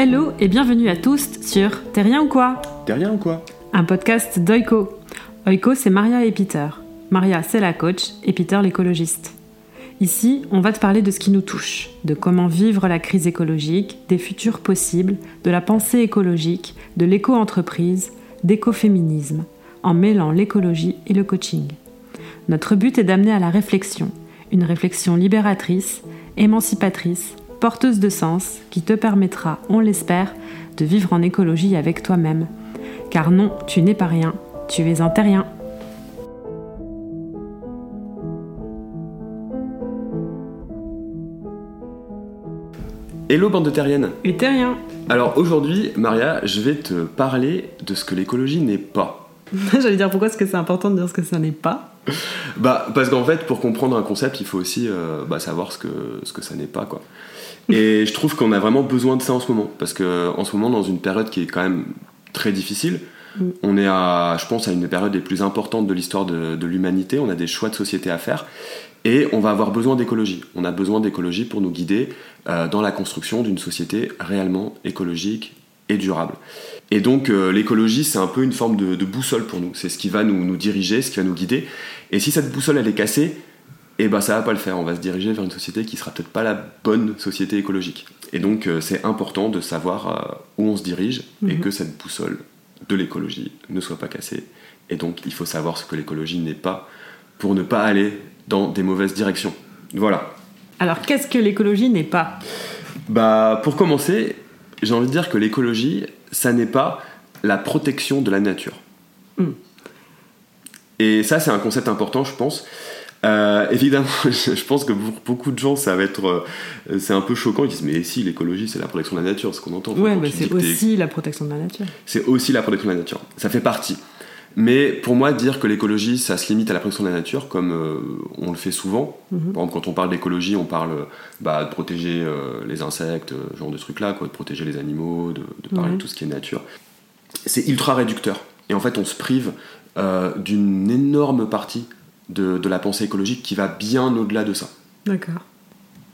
Hello et bienvenue à tous sur T'es rien ou quoi T'es rien ou quoi Un podcast d'Oiko. Oiko, c'est Maria et Peter. Maria, c'est la coach et Peter, l'écologiste. Ici, on va te parler de ce qui nous touche, de comment vivre la crise écologique, des futurs possibles, de la pensée écologique, de l'éco-entreprise, d'écoféminisme, en mêlant l'écologie et le coaching. Notre but est d'amener à la réflexion, une réflexion libératrice, émancipatrice, porteuse de sens, qui te permettra, on l'espère, de vivre en écologie avec toi-même. Car non, tu n'es pas rien, tu es un terrien. Hello bande de terriennes Et terrien Alors aujourd'hui, Maria, je vais te parler de ce que l'écologie n'est pas. J'allais dire pourquoi est-ce que c'est important de dire ce que ça n'est pas Bah parce qu'en fait, pour comprendre un concept, il faut aussi euh, bah, savoir ce que, ce que ça n'est pas, quoi. Et je trouve qu'on a vraiment besoin de ça en ce moment, parce que en ce moment, dans une période qui est quand même très difficile, Mm. on est à, je pense, à une période des plus importantes de l'histoire de, de l'humanité. On a des choix de société à faire, et on va avoir besoin d'écologie. On a besoin d'écologie pour nous guider euh, dans la construction d'une société réellement écologique et durable. Et donc euh, l'écologie, c'est un peu une forme de, de boussole pour nous. C'est ce qui va nous, nous diriger, ce qui va nous guider. Et si cette boussole elle est cassée, eh ben ça va pas le faire. On va se diriger vers une société qui sera peut-être pas la bonne société écologique. Et donc euh, c'est important de savoir euh, où on se dirige et Mhm. que cette boussole de l'écologie ne soit pas cassée. Et donc il faut savoir ce que l'écologie n'est pas pour ne pas aller dans des mauvaises directions. Voilà. Alors qu'est-ce que l'écologie n'est pas? Bah pour commencer, j'ai envie de dire que l'écologie, ça n'est pas la protection de la nature. Mm. Et ça, c'est un concept important, je pense. Euh, évidemment, je pense que pour beaucoup de gens, ça va être, euh, c'est un peu choquant. Ils disent mais si l'écologie, c'est la protection de la nature, ce qu'on entend. Ouais, tu dis c'est aussi la protection de la nature. c'est aussi la protection de la nature. Ça fait partie. Mais pour moi, dire que l'écologie, ça se limite à la protection de la nature, comme euh, on le fait souvent. Mhm. Par exemple, quand on parle d'écologie, on parle bah, de protéger les insectes, ce genre de trucs-là, quoi, de protéger les animaux, de, de parler de tout ce qui est nature. C'est ultra réducteur. Et en fait, on se prive d'une énorme partie de, de la pensée écologique qui va bien au-delà de ça. D'accord.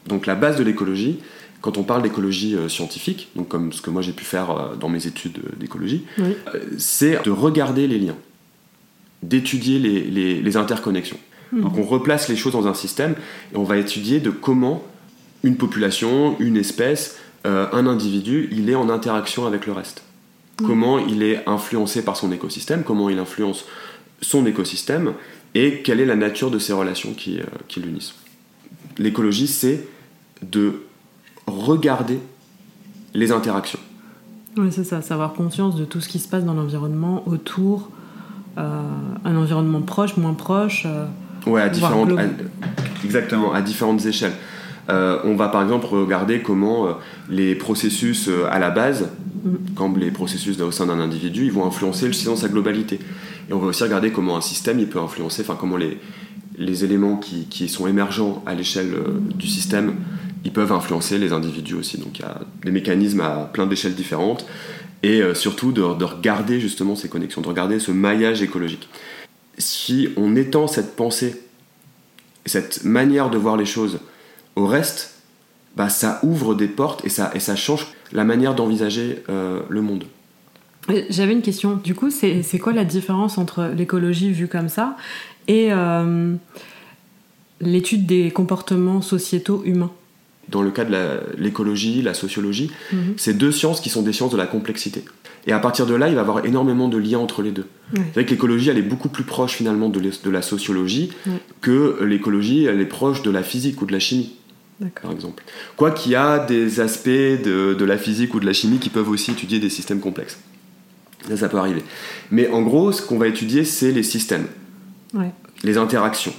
Donc la base de l'écologie, quand on parle d'écologie euh, scientifique, donc comme ce que moi j'ai pu faire euh, dans mes études euh, d'écologie, Oui. c'est de regarder les liens, d'étudier les, les- les interconnexions. Mhm. Donc on replace les choses dans un système et on va étudier de comment une population, une espèce, euh, un individu, il est en interaction avec le reste. Mhm. Comment il est influencé par son écosystème, comment il influence son écosystème et quelle est la nature de ces relations qui, euh, qui l'unissent. L'écologie, c'est de regarder les interactions. Oui, c'est ça, savoir conscience de tout ce qui se passe dans l'environnement autour, euh, un environnement proche, moins proche. euh, Ouais, à différentes, à- exactement, à différentes échelles. Euh, on va par exemple regarder comment les processus à la base. Comme les processus au sein d'un individu, ils vont influencer le dans sa globalité. Et on va aussi regarder comment un système il peut influencer, enfin comment les, les éléments qui, qui sont émergents à l'échelle euh, du système, ils peuvent influencer les individus aussi. Donc il y a des mécanismes à plein d'échelles différentes. Et euh, surtout de, de regarder justement ces connexions, de regarder ce maillage écologique. Si on étend cette pensée, cette manière de voir les choses au reste, bah, ça ouvre des portes et ça, et ça change la manière d'envisager euh, le monde. J'avais une question. Du coup, c'est quoi la différence entre l'écologie vue comme ça et euh, l'étude des comportements sociétaux humains? Dans le cas de l'écologie, la sociologie, Mhm. c'est deux sciences qui sont des sciences de la complexité. Et à partir de là, il va y avoir énormément de liens entre les deux. Ouais. C'est vrai que l'écologie, elle est beaucoup plus proche finalement de, la sociologie que l'écologie, elle est proche de la physique ou de la chimie. Par exemple. Quoi qu'il y a des aspects de, de la physique ou de la chimie qui peuvent aussi étudier des systèmes complexes. Ça, ça peut arriver. Mais en gros, ce qu'on va étudier, c'est les systèmes, Ouais. les interactions.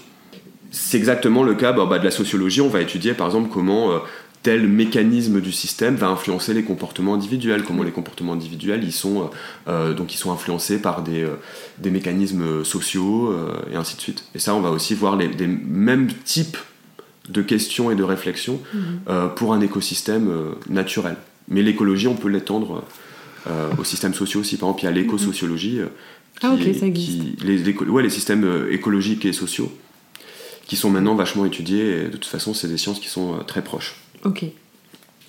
C'est exactement le cas bah, bah, de la sociologie. On va étudier par exemple comment euh, tel mécanisme du système va influencer les comportements individuels, comment les comportements individuels ils sont, euh, euh, donc ils sont influencés par des, euh, des mécanismes sociaux euh, et ainsi de suite. Et ça, on va aussi voir les, mêmes types de questions et de réflexions Mhm. euh, pour un écosystème euh, naturel. Mais l'écologie, on peut l'étendre euh, aux systèmes sociaux aussi. Par exemple, il y a l'éco-sociologie. Ah, ok, ça existe. qui- les, les- ouais, les systèmes écologiques et sociaux qui sont maintenant vachement étudiés. Et de toute façon, c'est des sciences qui sont très proches. Ok.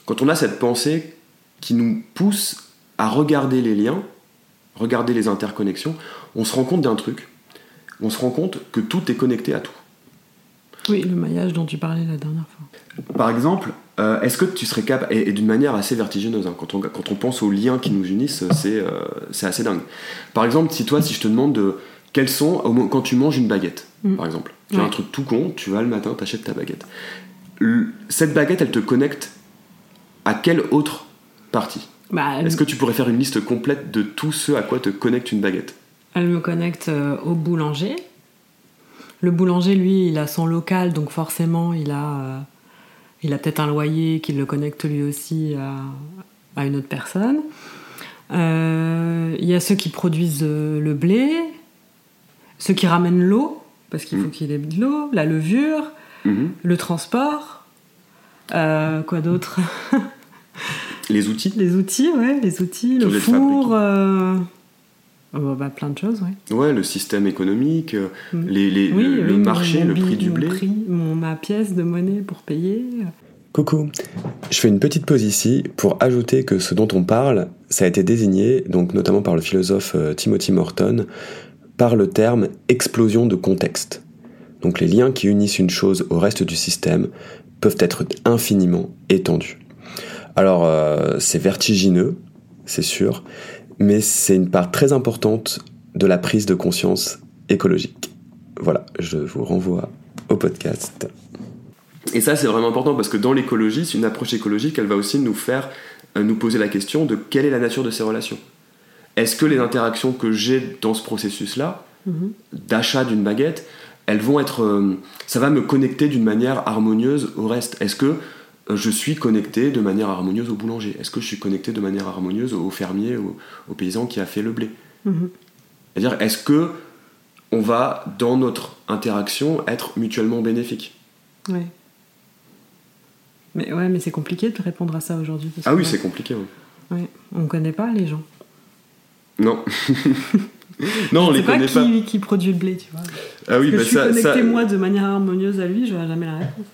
Quand on a cette pensée qui nous pousse à regarder les liens, regarder les interconnexions, on se rend compte d'un truc. On se rend compte que tout est connecté à tout. Oui, le maillage dont tu parlais la dernière fois. Par exemple, euh, est-ce que tu serais capable, et, d'une manière assez vertigineuse, hein, quand, on, quand on pense aux liens qui nous unissent, c'est euh, c'est assez dingue. Par exemple, si toi, si je te demande de, quels sont, quand tu manges une baguette, Mm. par exemple, tu as Ouais. un truc tout con, tu vas le matin, t'achètes ta baguette. Le- cette baguette, elle te connecte à quelle autre partie? Bah, Est-ce que tu pourrais faire une liste complète de tout ce à quoi te connecte une baguette? Elle me connecte euh, au boulanger. Le boulanger, lui, il a son local, donc forcément, il a, euh, il a peut-être un loyer qui le connecte lui aussi à, à une autre personne. Euh, Il y a ceux qui produisent euh, le blé, ceux qui ramènent l'eau, parce qu'il faut Mm. qu'il ait de l'eau, la levure, Mhm. le transport. Euh, quoi d'autre? Les outils Les outils, ouais, les outils, le four. Euh, oh, bah, plein de choses, ouais. Ouais, le système économique, euh, Mm. les, les- Oui, le, oui, marché, mon le prix du blé. prix, mon- ma pièce de monnaie pour payer. Coucou, je fais une petite pause ici pour ajouter que ce dont on parle, ça a été désigné, donc notamment par le philosophe euh, Timothy Morton, par le terme explosion de contexte. Donc les liens qui unissent une chose au reste du système peuvent être infiniment étendus. Alors euh, c'est vertigineux, c'est sûr, mais c'est une part très importante de la prise de conscience écologique. Voilà, je vous renvoie au podcast. Et ça, c'est vraiment important parce que dans l'écologie, c'est une approche écologique, elle va aussi nous faire euh, nous poser la question de quelle est la nature de ces relations. Est-ce que les interactions que j'ai dans ce processus-là, Mhm. d'achat d'une baguette, elles vont être. euh, ça va me connecter d'une manière harmonieuse au reste? Est-ce que euh, je suis connecté de manière harmonieuse au boulanger Est-ce que je suis connecté de manière harmonieuse au fermier, au, au paysan qui a fait le blé Mhm. C'est-à-dire, est-ce que on va, dans notre interaction, être mutuellement bénéfique Ouais. Mais ouais, mais c'est compliqué de répondre à ça aujourd'hui. Ah oui, c'est compliqué. ouais, on connaît pas les gens. Non. non, on les C'est pas connaît qui, pas. qui produit le blé, tu vois. Ah oui, que bah je suis ça, connecté ça- moi de manière harmonieuse à lui, je n'aurai jamais la réponse.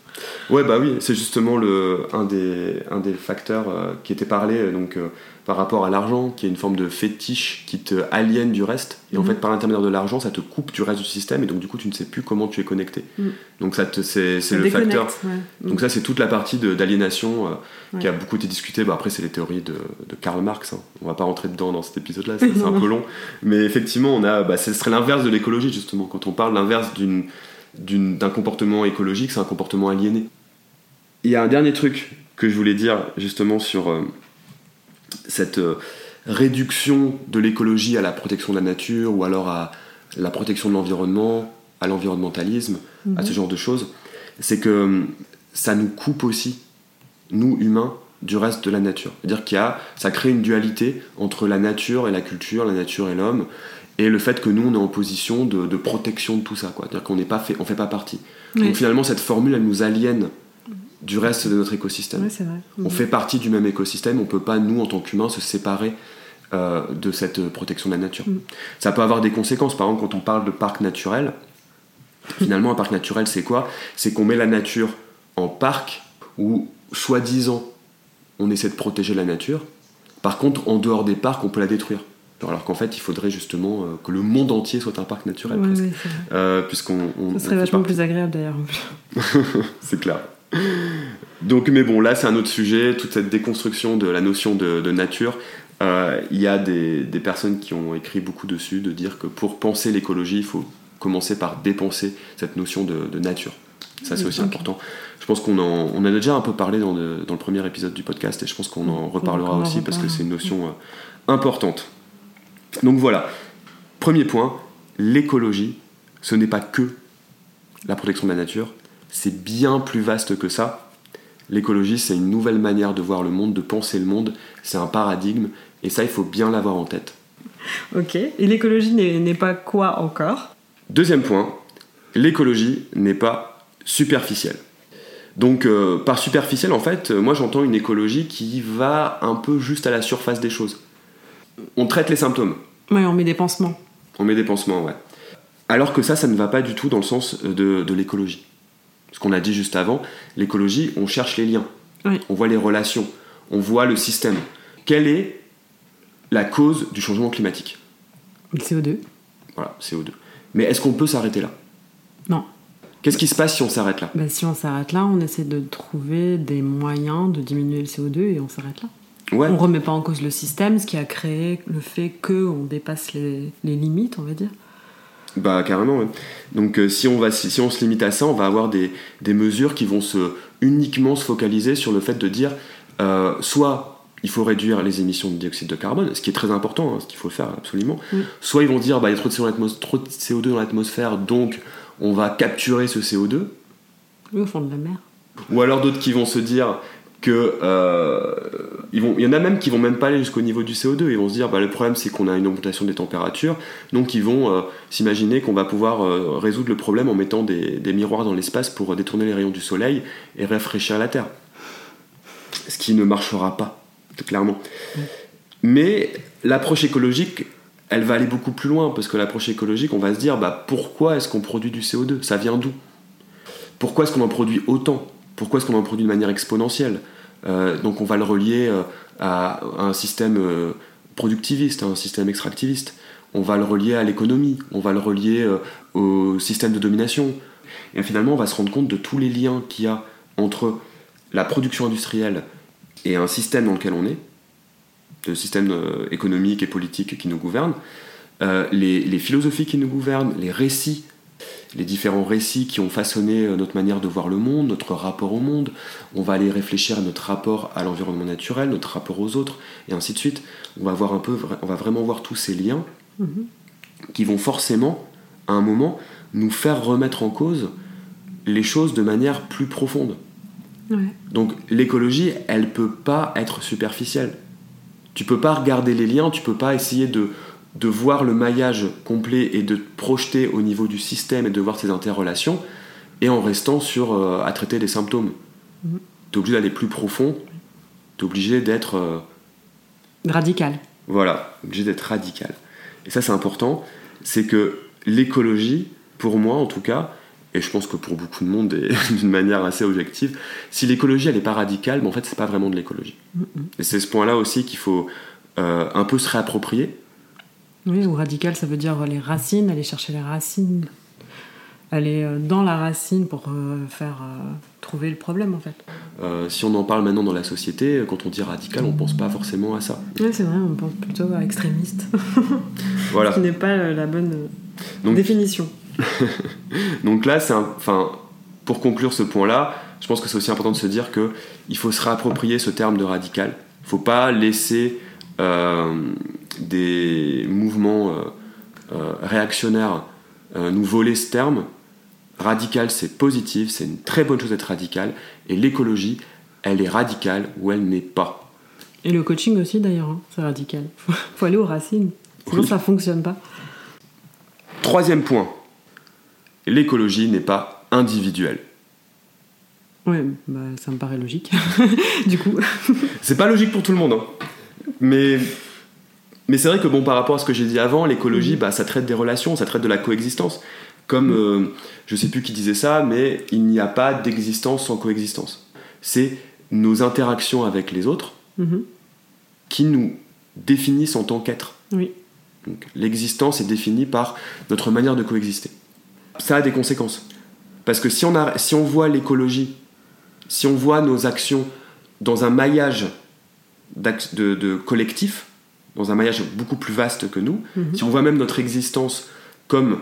Ouais, bah oui, c'est justement le, un, des, un des facteurs euh, qui était parlé euh, donc, euh, par rapport à l'argent, qui est une forme de fétiche qui te aliène du reste. Et en Mhm. fait, par l'intermédiaire de l'argent, ça te coupe du reste du système, et donc du coup, tu ne sais plus comment tu es connecté. Mhm. Donc ça te- c'est c'est le facteur. ouais. Donc ça, c'est toute la partie de- d'aliénation euh, qui a beaucoup été discutée. Bah, après, c'est les théories de, de Karl Marx. hein. On va pas rentrer dedans dans cet épisode-là, c'est c'est un peu long. Mais effectivement, on a, bah, ce serait l'inverse de l'écologie, justement. Quand on parle l'inverse d'une- d'une- d'un comportement écologique, c'est un comportement aliéné. Il y a un dernier truc que je voulais dire, justement, sur euh, cette euh, réduction de l'écologie à la protection de la nature, ou alors à la protection de l'environnement, à l'environnementalisme, à Mhm. ce genre de choses, c'est que hum, ça nous coupe aussi, nous humains, du reste de la nature. C'est-à-dire qu'il y a, ça crée une dualité entre la nature et la culture, la nature et l'homme, et le fait que nous on est en position de, de protection de tout ça, quoi. C'est-à-dire qu'on n'est pas fait, on fait pas partie. Donc finalement cette formule elle nous aliène du reste de notre écosystème. Ouais, c'est vrai. On fait partie du même écosystème, on peut pas, nous, en tant qu'humains, se séparer euh, de cette euh, protection de la nature. Mm. Ça peut avoir des conséquences, par exemple, quand on parle de parc naturel, finalement, un parc naturel, c'est quoi? C'est qu'on met la nature en parc où, soi-disant, on essaie de protéger la nature. Par contre, en dehors des parcs, on peut la détruire. Alors qu'en fait, il faudrait justement euh, que le monde entier soit un parc naturel, Ouais, presque. Euh, Puisqu'on on- Ça serait vachement plus agréable d'ailleurs. C'est clair. Donc, mais bon, là, c'est un autre sujet, toute cette déconstruction de la notion de, de nature. Euh, Il y a des, des personnes qui ont écrit beaucoup dessus, de dire que pour penser l'écologie, il faut commencer par dépenser cette notion de, de nature. Ça, c'est aussi important. Je pense qu'on en, on en a déjà un peu parlé dans le, dans le premier épisode du podcast et je pense qu'on en reparlera aussi parce que c'est une notion euh, importante. Donc voilà, premier point, l'écologie, ce n'est pas que la protection de la nature, c'est bien plus vaste que ça. L'écologie, c'est une nouvelle manière de voir le monde, de penser le monde, c'est un paradigme, et ça, il faut bien l'avoir en tête. Ok. Et l'écologie n'est pas quoi encore? Deuxième point, l'écologie n'est pas superficielle. Donc euh, par superficielle, en fait, moi j'entends une écologie qui va un peu juste à la surface des choses. On traite les symptômes, Ouais, on met des pansements. on met des pansements, ouais. Alors que ça, ça ne va pas du tout dans le sens de, de l'écologie. Ce qu'on a dit juste avant, l'écologie, on cherche les liens, Oui. on voit les relations, on voit le système. quelle est la cause du changement climatique Le CO2 Voilà, CO2. Mais est-ce qu'on peut s'arrêter là? Non. Qu'est-ce qui se passe si on s'arrête là? Bah, si on s'arrête là, on essaie de trouver des moyens de diminuer le CO2 et on s'arrête là. Ouais. On remet pas en cause le système, ce qui a créé le fait qu'on dépasse les, les limites, on va dire. Bah carrément. ouais. Donc euh, si on va si, si on se limite à ça, on va avoir des, des mesures qui vont se uniquement se focaliser sur le fait de dire euh, soit il faut réduire les émissions de dioxyde de carbone, ce qui est très important, hein, ce qu'il faut faire absolument. Mm. Soit ils vont dire bah il y a trop de, CO2 dans l'atmos- trop de CO2 dans l'atmosphère, donc on va capturer ce CO2. Oui, au fond de la mer. Ou alors d'autres qui vont se dire que euh, vont, il y en a même qui vont même pas aller jusqu'au niveau du CO2. Ils vont se dire bah, le problème c'est qu'on a une augmentation des températures, donc ils vont euh, s'imaginer qu'on va pouvoir euh, résoudre le problème en mettant des, des miroirs dans l'espace pour détourner les rayons du soleil et rafraîchir la Terre. Ce qui ne marchera pas, clairement. Mais l'approche écologique, elle va aller beaucoup plus loin parce que l'approche écologique, on va se dire bah, pourquoi est-ce qu'on produit du CO2 Ça vient d'où? Pourquoi est-ce qu'on en produit autant? Pourquoi est-ce qu'on en produit de manière exponentielle Euh, Donc on va le relier euh, à, un système euh, productiviste, à un système extractiviste. On va le relier à l'économie, on va le relier au système de domination. Et finalement, on va se rendre compte de tous les liens qu'il y a entre la production industrielle et un système dans lequel on est, le système économique et politique qui nous gouverne, les philosophies qui nous gouvernent, les récits les différents récits qui ont façonné euh, notre manière de voir le monde, notre rapport au monde. On va aller réfléchir à notre rapport à l'environnement naturel, notre rapport aux autres, et ainsi de suite. On va voir un peu, on va vraiment voir tous ces liens Mhm. qui vont forcément, à un moment, nous faire remettre en cause les choses de manière plus profonde. Ouais. Donc l'écologie, elle peut pas être superficielle. Tu peux pas regarder les liens, tu peux pas essayer de, de voir le maillage complet et de te projeter au niveau du système et de voir ses interrelations, et en restant sur euh, à traiter des symptômes. Mhm. Tu es obligé d'aller plus profond, tu es obligé d'être euh, Radical. voilà, obligé d'être radical. Et ça c'est important, c'est que l'écologie, pour moi en tout cas, et je pense que pour beaucoup de monde d'une manière assez objective, si l'écologie elle n'est pas radicale, ben, en fait c'est pas vraiment de l'écologie. Mhm. Et c'est ce point-là aussi qu'il faut euh, un peu se réapproprier. Oui, ou radical, ça veut dire les racines, aller chercher les racines. Aller euh, dans la racine pour euh, faire euh, trouver le problème, en fait. Euh, si on en parle maintenant dans la société, quand on dit radical, on pense pas forcément à ça. Oui, c'est vrai, on pense plutôt à extrémiste, Voilà. qui n'est pas la bonne Donc- définition. Donc là, c'est un- enfin, pour conclure ce point-là, je pense que c'est aussi important de se dire que il faut se réapproprier ce terme de radical. Il faut pas laisser euh, des mouvements euh, euh, réactionnaires euh, nous voler ce terme. Radical, c'est positif, c'est une très bonne chose d'être radical. Et l'écologie, elle est radicale ou elle n'est pas. Et le coaching aussi, d'ailleurs, hein, c'est radical. Faut, faut aller aux racines, sinon Oui. ça fonctionne pas. Troisième point, l'écologie n'est pas individuelle. Ouais, bah, ça me paraît logique. du coup, C'est pas logique pour tout le monde, hein. mais, mais c'est vrai que bon, par rapport à ce que j'ai dit avant, l'écologie, Mhm. bah, ça traite des relations, ça traite de la coexistence. Comme, euh, je sais plus qui disait ça, mais il n'y a pas d'existence sans coexistence. C'est nos interactions avec les autres Mhm. qui nous définissent en tant qu'êtres. oui. Donc, L'existence est définie par notre manière de coexister. Ça a des conséquences. Parce que si on, a, si on voit l'écologie, si on voit nos actions dans un maillage de, de collectif, dans un maillage beaucoup plus vaste que nous, Mhm. si on voit même notre existence comme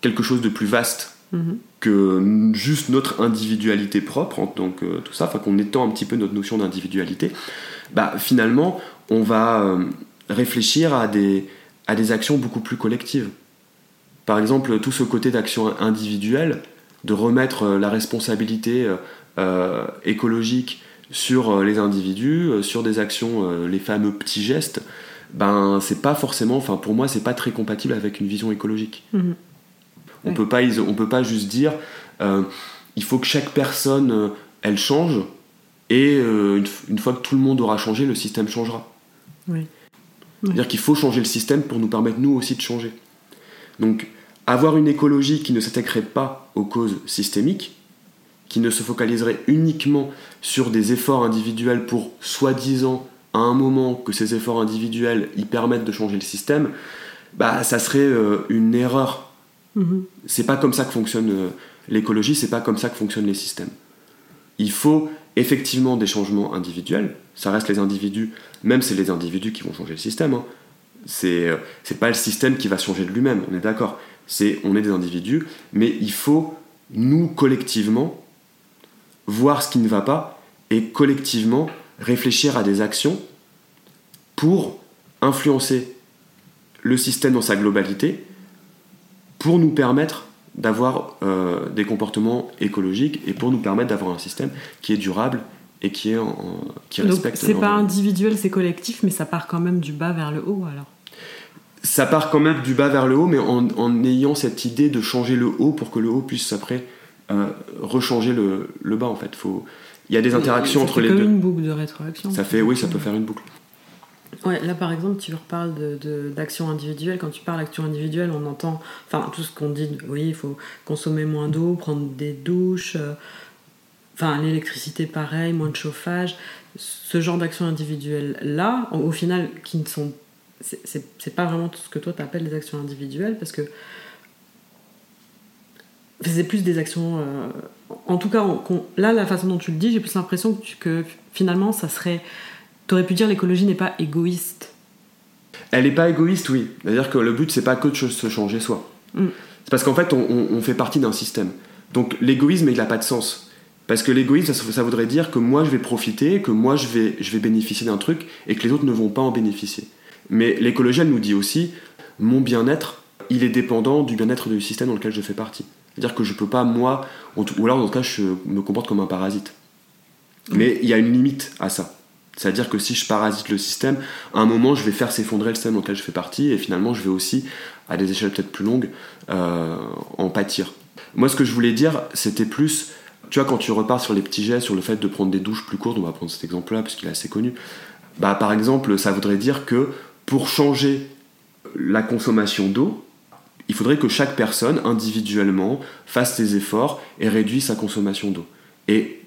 quelque chose de plus vaste Mhm. que juste notre individualité propre, en- donc euh, tout ça, enfin qu'on étend un petit peu notre notion d'individualité, bah finalement on va euh, réfléchir à des, à des actions beaucoup plus collectives. Par exemple, tout ce côté d'action individuelle, de remettre euh, la responsabilité euh, écologique sur euh, les individus, euh, sur des actions, euh, les fameux petits gestes, ben c'est pas forcément, enfin pour moi c'est pas très compatible avec une vision écologique. Mhm. On Ouais. peut pas, on peut pas juste dire, euh, il faut que chaque personne, euh, elle change, et euh, une, fois que tout le monde aura changé, le système changera. C'est-à-dire qu'il faut changer le système pour nous permettre nous aussi de changer. Donc, avoir une écologie qui ne s'attaquerait pas aux causes systémiques, qui ne se focaliserait uniquement sur des efforts individuels pour soi-disant à un moment que ces efforts individuels y permettent de changer le système, bah ça serait euh, une erreur. Mhm. C'est pas comme ça que fonctionne euh, l'écologie, c'est pas comme ça que fonctionnent les systèmes. Il faut effectivement des changements individuels. Ça reste les individus, même c'est les individus qui vont changer le système. hein. C'est euh, pas le système qui va changer de lui-même, on est d'accord. C'est on est des individus, mais il faut nous collectivement voir ce qui ne va pas et collectivement réfléchir à des actions pour influencer le système dans sa globalité, pour nous permettre d'avoir euh, des comportements écologiques et pour nous permettre d'avoir un système qui est durable et qui, est en- en- qui Donc respecte c'est pas individuel, c'est collectif, mais ça part quand même du bas vers le haut alors. Ça part quand même du bas vers le haut, mais en, en ayant cette idée de changer le haut pour que le haut puisse après euh, rechanger le, le bas en fait. Faut... Il y a des interactions Ça entre fait les deux. une boucle de rétroaction. Ça fait, oui, ça peut faire une boucle. Ouais, là par exemple, tu reparles de- de- d'action individuelle. Quand tu parles d'action individuelle, on entend, enfin tout ce qu'on dit, oui, il faut consommer moins d'eau, prendre des douches, euh, enfin l'électricité pareil, moins de chauffage. Ce genre d'action individuelle là, au final, qui ne sont, c'est- c'est c'est pas vraiment tout ce que toi t'appelles des actions individuelles parce que c'est plus des actions. euh, en tout cas, on- là, la façon dont tu le dis, j'ai plus l'impression que, tu- que finalement, ça serait. T'aurais pu dire l'écologie n'est pas égoïste. Elle n'est pas égoïste, oui. C'est-à-dire que le but, c'est pas que de se changer soi. Mm. C'est parce qu'en fait, on fait partie d'un système. Donc l'égoïsme, il n'a pas de sens. Parce que l'égoïsme, ça, ça voudrait dire que moi, je vais profiter, que moi, je vais, je vais bénéficier d'un truc et que les autres ne vont pas en bénéficier. Mais l'écologie, elle nous dit aussi, mon bien-être, il est dépendant du bien-être du système dans lequel je fais partie. C'est-à-dire que je peux pas, moi, en tout- ou alors dans ce cas, je me comporte comme un parasite. Mais il y a une limite à ça. C'est-à-dire que si je parasite le système, à un moment, je vais faire s'effondrer le système dans lequel je fais partie, et finalement, je vais aussi, à des échelles peut-être plus longues, euh, en pâtir. Moi, ce que je voulais dire, c'était plus, tu vois, quand tu repars sur les petits gestes, sur le fait de prendre des douches plus courtes, on va prendre cet exemple-là, parce qu'il est assez connu, bah, par exemple, ça voudrait dire que pour changer la consommation d'eau, il faudrait que chaque personne, individuellement, fasse ses efforts et réduise sa consommation d'eau. Et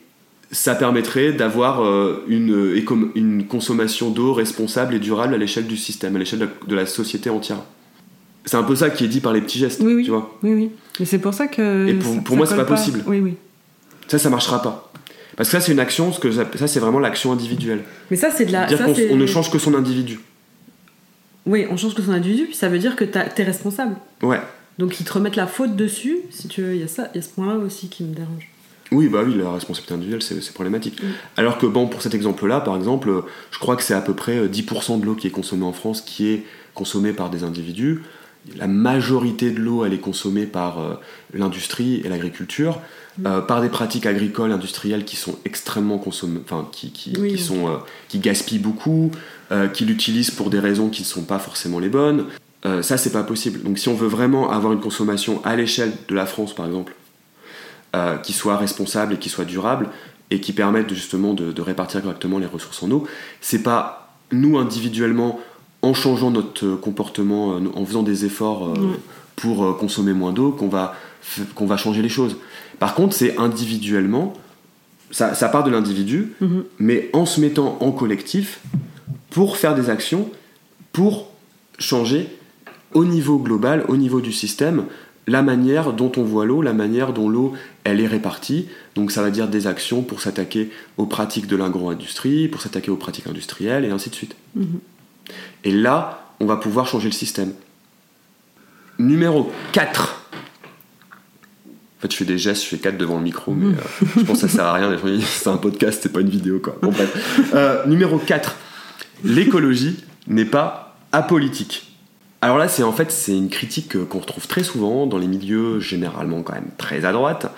ça permettrait d'avoir euh, une, éco- une consommation d'eau responsable et durable à l'échelle du système, à l'échelle de, la société entière. C'est un peu ça qui est dit par les petits gestes, Oui, oui. tu vois. Oui, oui. Et c'est pour ça que. Et pour- ça- pour ça moi, c'est colle pas possible. Oui, oui. Ça, ça marchera pas. Parce que ça, c'est une action, ce que ça, c'est vraiment l'action individuelle. Mais ça, c'est de la. dire ça, qu'on c'est- on ne change que son individu. Oui, on change que son individu, puis ça veut dire que t'es responsable. Ouais. Donc ils te remettent la faute dessus, si tu veux. Il y a ça, il y a ce point-là aussi qui me dérange. Oui, bah oui, la responsabilité individuelle, c'est c'est problématique. Alors que, bon, pour cet exemple-là, par exemple, euh, je crois que c'est à peu près euh, 10% de l'eau qui est consommée en France qui est consommée par des individus. La majorité de l'eau, elle est consommée par euh, l'industrie et l'agriculture, euh, par des pratiques agricoles, industrielles qui sont extrêmement consommées, enfin, qui, qui, Oui, qui oui. sont, euh, qui gaspillent beaucoup, euh, qui l'utilisent pour des raisons qui ne sont pas forcément les bonnes. Euh, ça, c'est pas possible. Donc, si on veut vraiment avoir une consommation à l'échelle de la France, par exemple, euh, qui soit responsable et qui soit durable et qui permette justement de, de répartir correctement les ressources en eau. C'est pas nous individuellement en changeant notre comportement, euh, en faisant des efforts pour consommer moins d'eau qu'on va, qu'on va changer les choses. Par contre, c'est individuellement, ça, ça part de l'individu, Mhm. mais en se mettant en collectif pour faire des actions, pour changer au niveau global, au niveau du système, la manière dont on voit l'eau, la manière dont l'eau elle est répartie. Donc ça va dire des actions pour s'attaquer aux pratiques de l'agro-industrie, pour s'attaquer aux pratiques industrielles et ainsi de suite. Mhm. Et là, on va pouvoir changer le système. Numéro 4. En fait, je fais des gestes, je fais 4 devant le micro, mais euh, je pense que ça sert à rien. les gens, C'est un podcast, c'est pas une vidéo, quoi. Bon, bref. Euh, numéro 4. L'écologie n'est pas apolitique. Alors là, c'est en fait c'est une critique qu'on retrouve très souvent dans les milieux généralement quand même très à droite,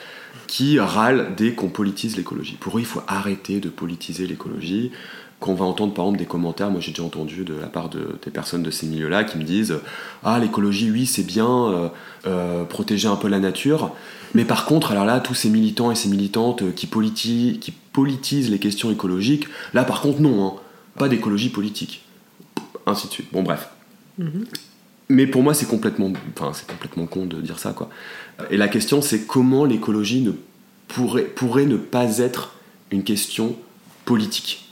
qui râlent dès qu'on politise l'écologie. Pour eux, il faut arrêter de politiser l'écologie. Qu'on va entendre par exemple des commentaires, moi j'ai déjà entendu de la part de, des personnes de ces milieux-là qui me disent Ah, l'écologie, oui, c'est bien, euh, euh, protéger un peu la nature. Mais par contre, alors là, tous ces militants et ces militantes qui, politi- qui politisent les questions écologiques, là par contre, non, hein, pas d'écologie politique. Ainsi de suite. Bon, bref. Mhm. Mais pour moi, c'est complètement, enfin, c'est complètement con de dire ça, quoi. Et la question, c'est comment l'écologie ne pourrait, pourrait ne pas être une question politique.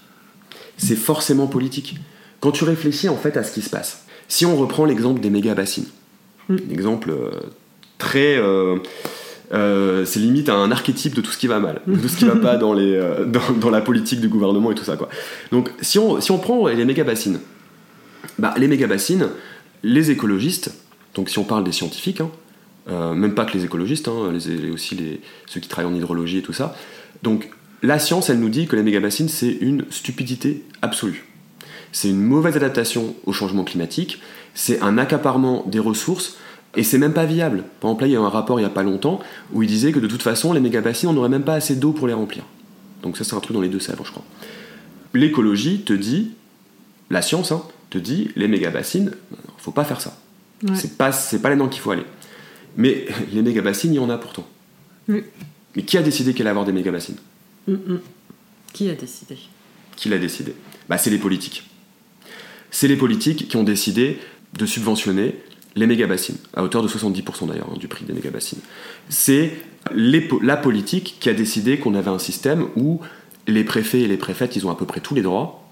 c'est forcément politique. Quand tu réfléchis en fait à ce qui se passe, si on reprend l'exemple des méga bassines, Mm. un exemple euh, très. euh, euh, c'est limite un archétype de tout ce qui va mal, de tout ce qui va pas dans, euh, la politique du gouvernement et tout ça. Donc si on, prend les méga bassines, bah, les méga bassines, les écologistes, donc si on parle des scientifiques, hein, euh, même pas que les écologistes, hein, aussi ceux qui travaillent en hydrologie et tout ça, donc la science, elle nous dit que les méga bassines, c'est une stupidité absolue. C'est une mauvaise adaptation au changement climatique, c'est un accaparement des ressources, et c'est même pas viable. Par exemple, là, il y a eu un rapport il y a pas longtemps où il disait que de toute façon, les méga bassines, on n'aurait même pas assez d'eau pour les remplir. Donc ça, c'est un truc dans les deux Sèvres, je crois. L'écologie te dit, la science, hein, te dit, les méga bassines, faut pas faire ça. Ouais. C'est pas, c'est pas là-dedans qu'il faut aller. Mais les méga bassines, il y en a pourtant. Oui. Mais qui a décidé qu'il allait avoir des méga bassines Mm, mm. Qui a décidé? Qui l'a décidé? Bah, C'est les politiques. C'est les politiques qui ont décidé de subventionner les méga-bassines, à hauteur de 70% d'ailleurs hein, du prix des méga-bassines. C'est po- la politique qui a décidé qu'on avait un système où les préfets et les préfètes, ils ont à peu près tous les droits.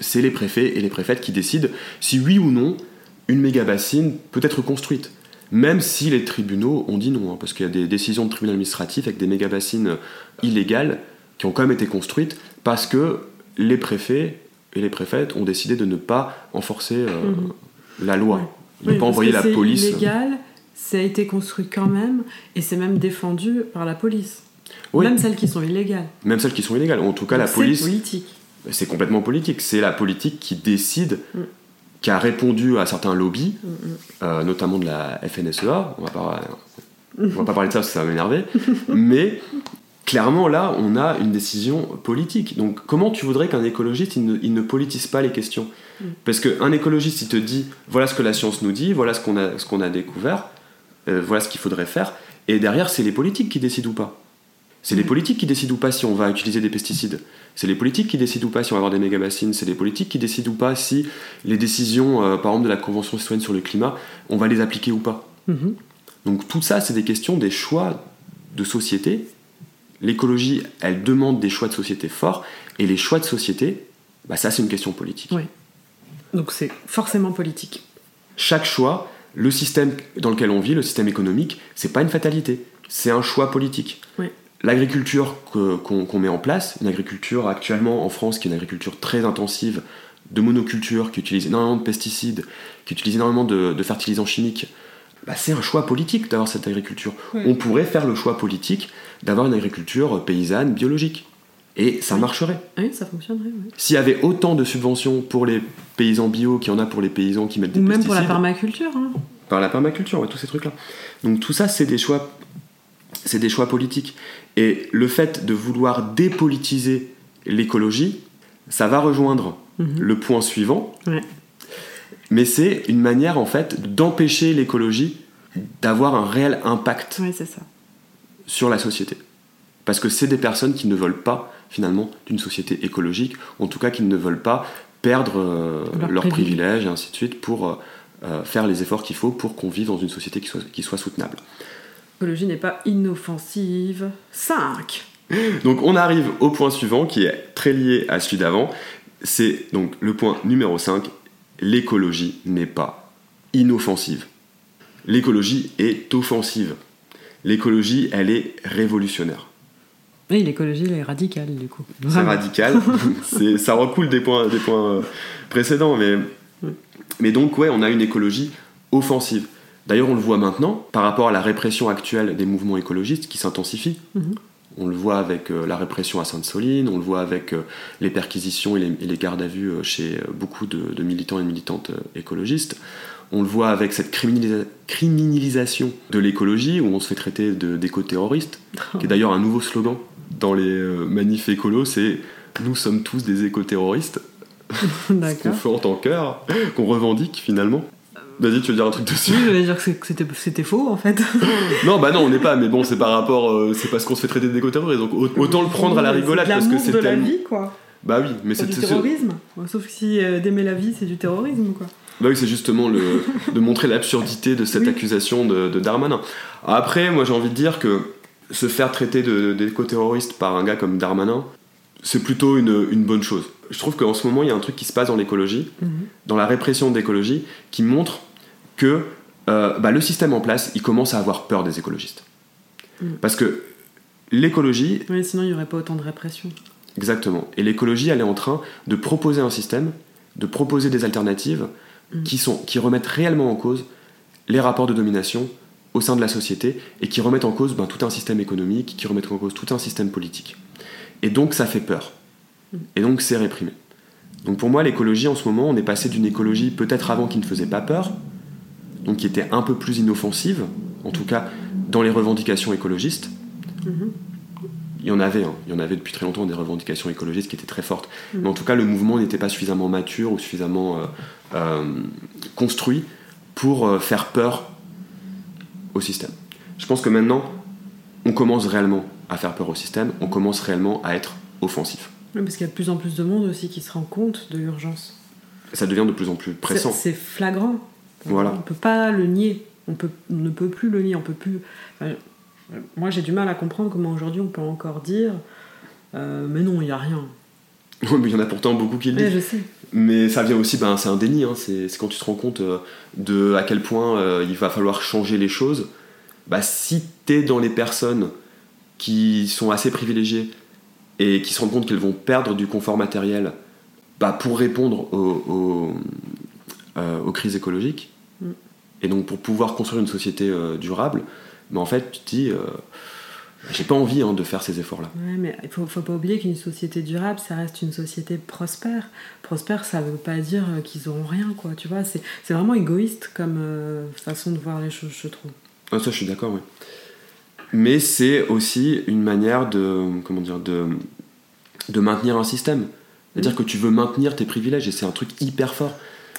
C'est les préfets et les préfètes qui décident si oui ou non une méga-bassine peut être construite. Même si les tribunaux ont dit non, hein, parce qu'il y a des décisions de tribunal administratif avec des méga-bassines illégales qui ont quand même été construites parce que les préfets et les préfètes ont décidé de ne pas enforcer euh, la loi, Ouais. Oui, pas que la c'est police. illégal, ça a été construit quand même, et c'est même défendu par la police. Oui. Même celles qui sont illégales. Même celles qui sont illégales. En tout cas, la police, C'est politique. c'est complètement politique. C'est la politique qui décide, Mm. qui a répondu à certains lobbies, Mm, mm. euh, notamment de la FNSEA. On va pas, on va pas parler de ça parce que ça va m'énerver. mais clairement, là, on a une décision politique. Donc, comment tu voudrais qu'un écologiste, il ne, il ne politise pas les questions? Mm. Parce qu'un écologiste, il te dit, voilà ce que la science nous dit, voilà ce qu'on a, qu'on a découvert, euh, voilà ce qu'il faudrait faire. Et derrière, c'est les politiques qui décident ou pas. C'est les Mm. politiques qui décident ou pas si on va utiliser des pesticides. C'est les politiques qui décident ou pas si on va avoir des méga-bassines. C'est les politiques qui décident ou pas si les décisions, euh, par exemple, de la Convention citoyenne sur le climat, on va les appliquer ou pas. Mhm. Donc tout ça, c'est des questions des choix de société. L'écologie, elle demande des choix de société forts. Et les choix de société, bah ça, c'est une question politique. Oui. Donc c'est forcément politique. Chaque choix, le système dans lequel on vit, le système économique, c'est pas une fatalité. C'est un choix politique. Oui. L'agriculture qu'on met en place, une agriculture actuellement en France qui est une agriculture très intensive, de monoculture, qui utilise énormément de pesticides, qui utilise énormément de, de fertilisants chimiques, bah, c'est un choix politique d'avoir cette agriculture. Oui. On pourrait faire le choix politique d'avoir une agriculture paysanne, biologique. Et ça Oui. marcherait. Oui, ça fonctionnerait. oui. S'il y avait autant de subventions pour les paysans bio qu'il y en a pour les paysans qui mettent des Ou même pour la permaculture. hein. par la permaculture, ouais, tous ces trucs-là. Donc tout ça, c'est des choix, c'est des choix politiques. Et le fait de vouloir dépolitiser l'écologie, ça va rejoindre Mhm. le point suivant. Ouais. Mais c'est une manière en fait d'empêcher l'écologie d'avoir un réel impact Oui, c'est ça. sur la société. Parce que c'est des personnes qui ne veulent pas finalement d'une société écologique, en tout cas qui ne veulent pas perdre euh, Leurs privilèges et ainsi de suite pour euh, euh, faire les efforts qu'il faut pour qu'on vive dans une société qui soit, qui soit soutenable. L'écologie n'est pas inoffensive. 5. Donc on arrive au point suivant qui est très lié à celui d'avant. C'est donc le point numéro 5. L'écologie n'est pas inoffensive. L'écologie est offensive. L'écologie, elle est révolutionnaire. Oui, l'écologie, elle est radicale, du coup. C'est radical. Ça recoule des points, des points euh, précédents. Mais, mais donc, ouais, on a une écologie offensive. D'ailleurs, on le voit maintenant par rapport à la répression actuelle des mouvements écologistes qui s'intensifie. Mhm. On le voit avec euh, la répression à Sainte-Soline, on le voit avec euh, les perquisitions et les, et les gardes à vue euh, chez beaucoup de, de militants et militantes écologistes. On le voit avec cette criminalisa- criminalisation de l'écologie, où on se fait traiter d'éco-terroristes, qui est d'ailleurs un nouveau slogan dans les manifs écolos, c'est « Nous sommes tous des éco-terroristes », qu'on D'accord. fait en cœur, qu'on revendique finalement. Vas-y, tu veux dire un truc dessus Oui, je vais dire que que c'était faux, en fait. Non, bah non, on n'est pas, mais bon, c'est par rapport, euh, c'est parce qu'on se fait traiter d'éco-terroristes, donc au- autant le prendre à la rigolade, parce que c'est de la vie, quoi. Bah oui, mais C'est c'est du terrorisme. Sauf si euh, d'aimer la vie, c'est du terrorisme, quoi. Bah oui, c'est justement le, de montrer l'absurdité de cette Oui. accusation de, de Darmanin. Après, moi j'ai envie de dire que se faire traiter de- d'éco-terroriste par un gars comme Darmanin, c'est plutôt une, une, bonne chose. Je trouve qu'en ce moment, il y a un truc qui se passe dans l'écologie, Mhm. dans la répression de l'écologie, qui montre que euh, bah, le système en place, il commence à avoir peur des écologistes. Mhm. Parce que l'écologie, Oui, sinon il n'y aurait pas autant de répression. exactement, et l'écologie, elle est en train de proposer un système, de proposer des alternatives Mhm. qui, sont, qui remettent réellement en cause les rapports de domination au sein de la société et qui remettent en cause ben, tout un système économique, qui remettent en cause tout un système politique. Et donc ça fait peur. Et donc c'est réprimé. Donc pour moi, l'écologie en ce moment, on est passé d'une écologie peut-être avant qui ne faisait pas peur, donc qui était un peu plus inoffensive, en tout cas dans les revendications écologistes. Mhm. Il y en avait, hein. il y en avait depuis très longtemps des revendications écologistes qui étaient très fortes. Mhm. Mais en tout cas, le mouvement n'était pas suffisamment mature ou suffisamment euh, euh, construit pour euh, faire peur au système. Je pense que maintenant, on commence réellement à faire peur au système, on commence réellement à être offensif. Oui, parce qu'il y a de plus en plus de monde aussi qui se rend compte de l'urgence. Ça devient de plus en plus pressant. C'est flagrant. Voilà. On peut pas le nier. On, peut, on ne peut plus le nier. On peut plus. enfin, moi, j'ai du mal à comprendre comment aujourd'hui on peut encore dire. euh, mais non, il n'y a rien. Mais il y en a pourtant beaucoup qui le disent. je sais. Mais ça vient aussi, ben, c'est un déni, hein. c'est c'est quand tu te rends compte euh, de à quel point euh, il va falloir changer les choses. Bah, si t'es dans les personnes qui sont assez privilégiées et qui se rendent compte qu'elles vont perdre du confort matériel bah, pour répondre aux, aux, euh, aux crises écologiques, Mm. et donc pour pouvoir construire une société euh, durable, mais en fait tu te dis, euh, j'ai pas envie hein, de faire ces efforts-là. Ouais, mais il faut, faut pas oublier qu'une société durable, ça reste une société prospère. Prospère, ça veut pas dire qu'ils auront rien, quoi. Tu vois, c'est vraiment égoïste comme façon de voir les choses, je trouve. Ah, ça, je suis d'accord, oui. Mais c'est aussi une manière de, comment dire, de, de maintenir un système. C'est-à-dire Mm. que tu veux maintenir tes privilèges et c'est un truc hyper fort.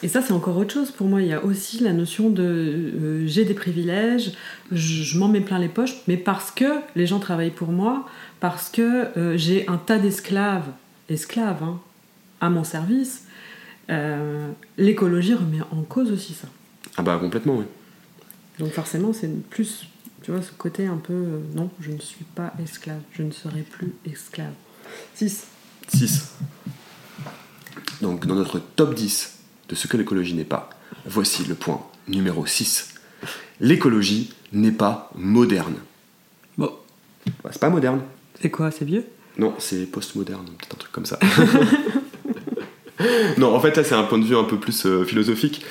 Et ça, c'est encore autre chose pour moi. Il y a aussi la notion de euh, j'ai des privilèges, je, je m'en mets plein les poches, mais parce que les gens travaillent pour moi, parce que euh, j'ai un tas d'esclaves, esclaves, hein, à mon service, euh, l'écologie remet en cause aussi ça. Ah bah complètement, oui. Donc forcément, c'est plus, tu vois, ce côté un peu non, je ne suis pas esclave, je ne serai plus esclave. 6. 6. Donc dans notre top 10 de ce que l'écologie n'est pas, voici le point numéro 6. L'écologie n'est pas moderne. Bon, Bah, c'est pas moderne. c'est quoi, c'est vieux? Non, c'est postmoderne, peut-être un truc comme ça. non, en fait, là, c'est un point de vue un peu plus euh, philosophique.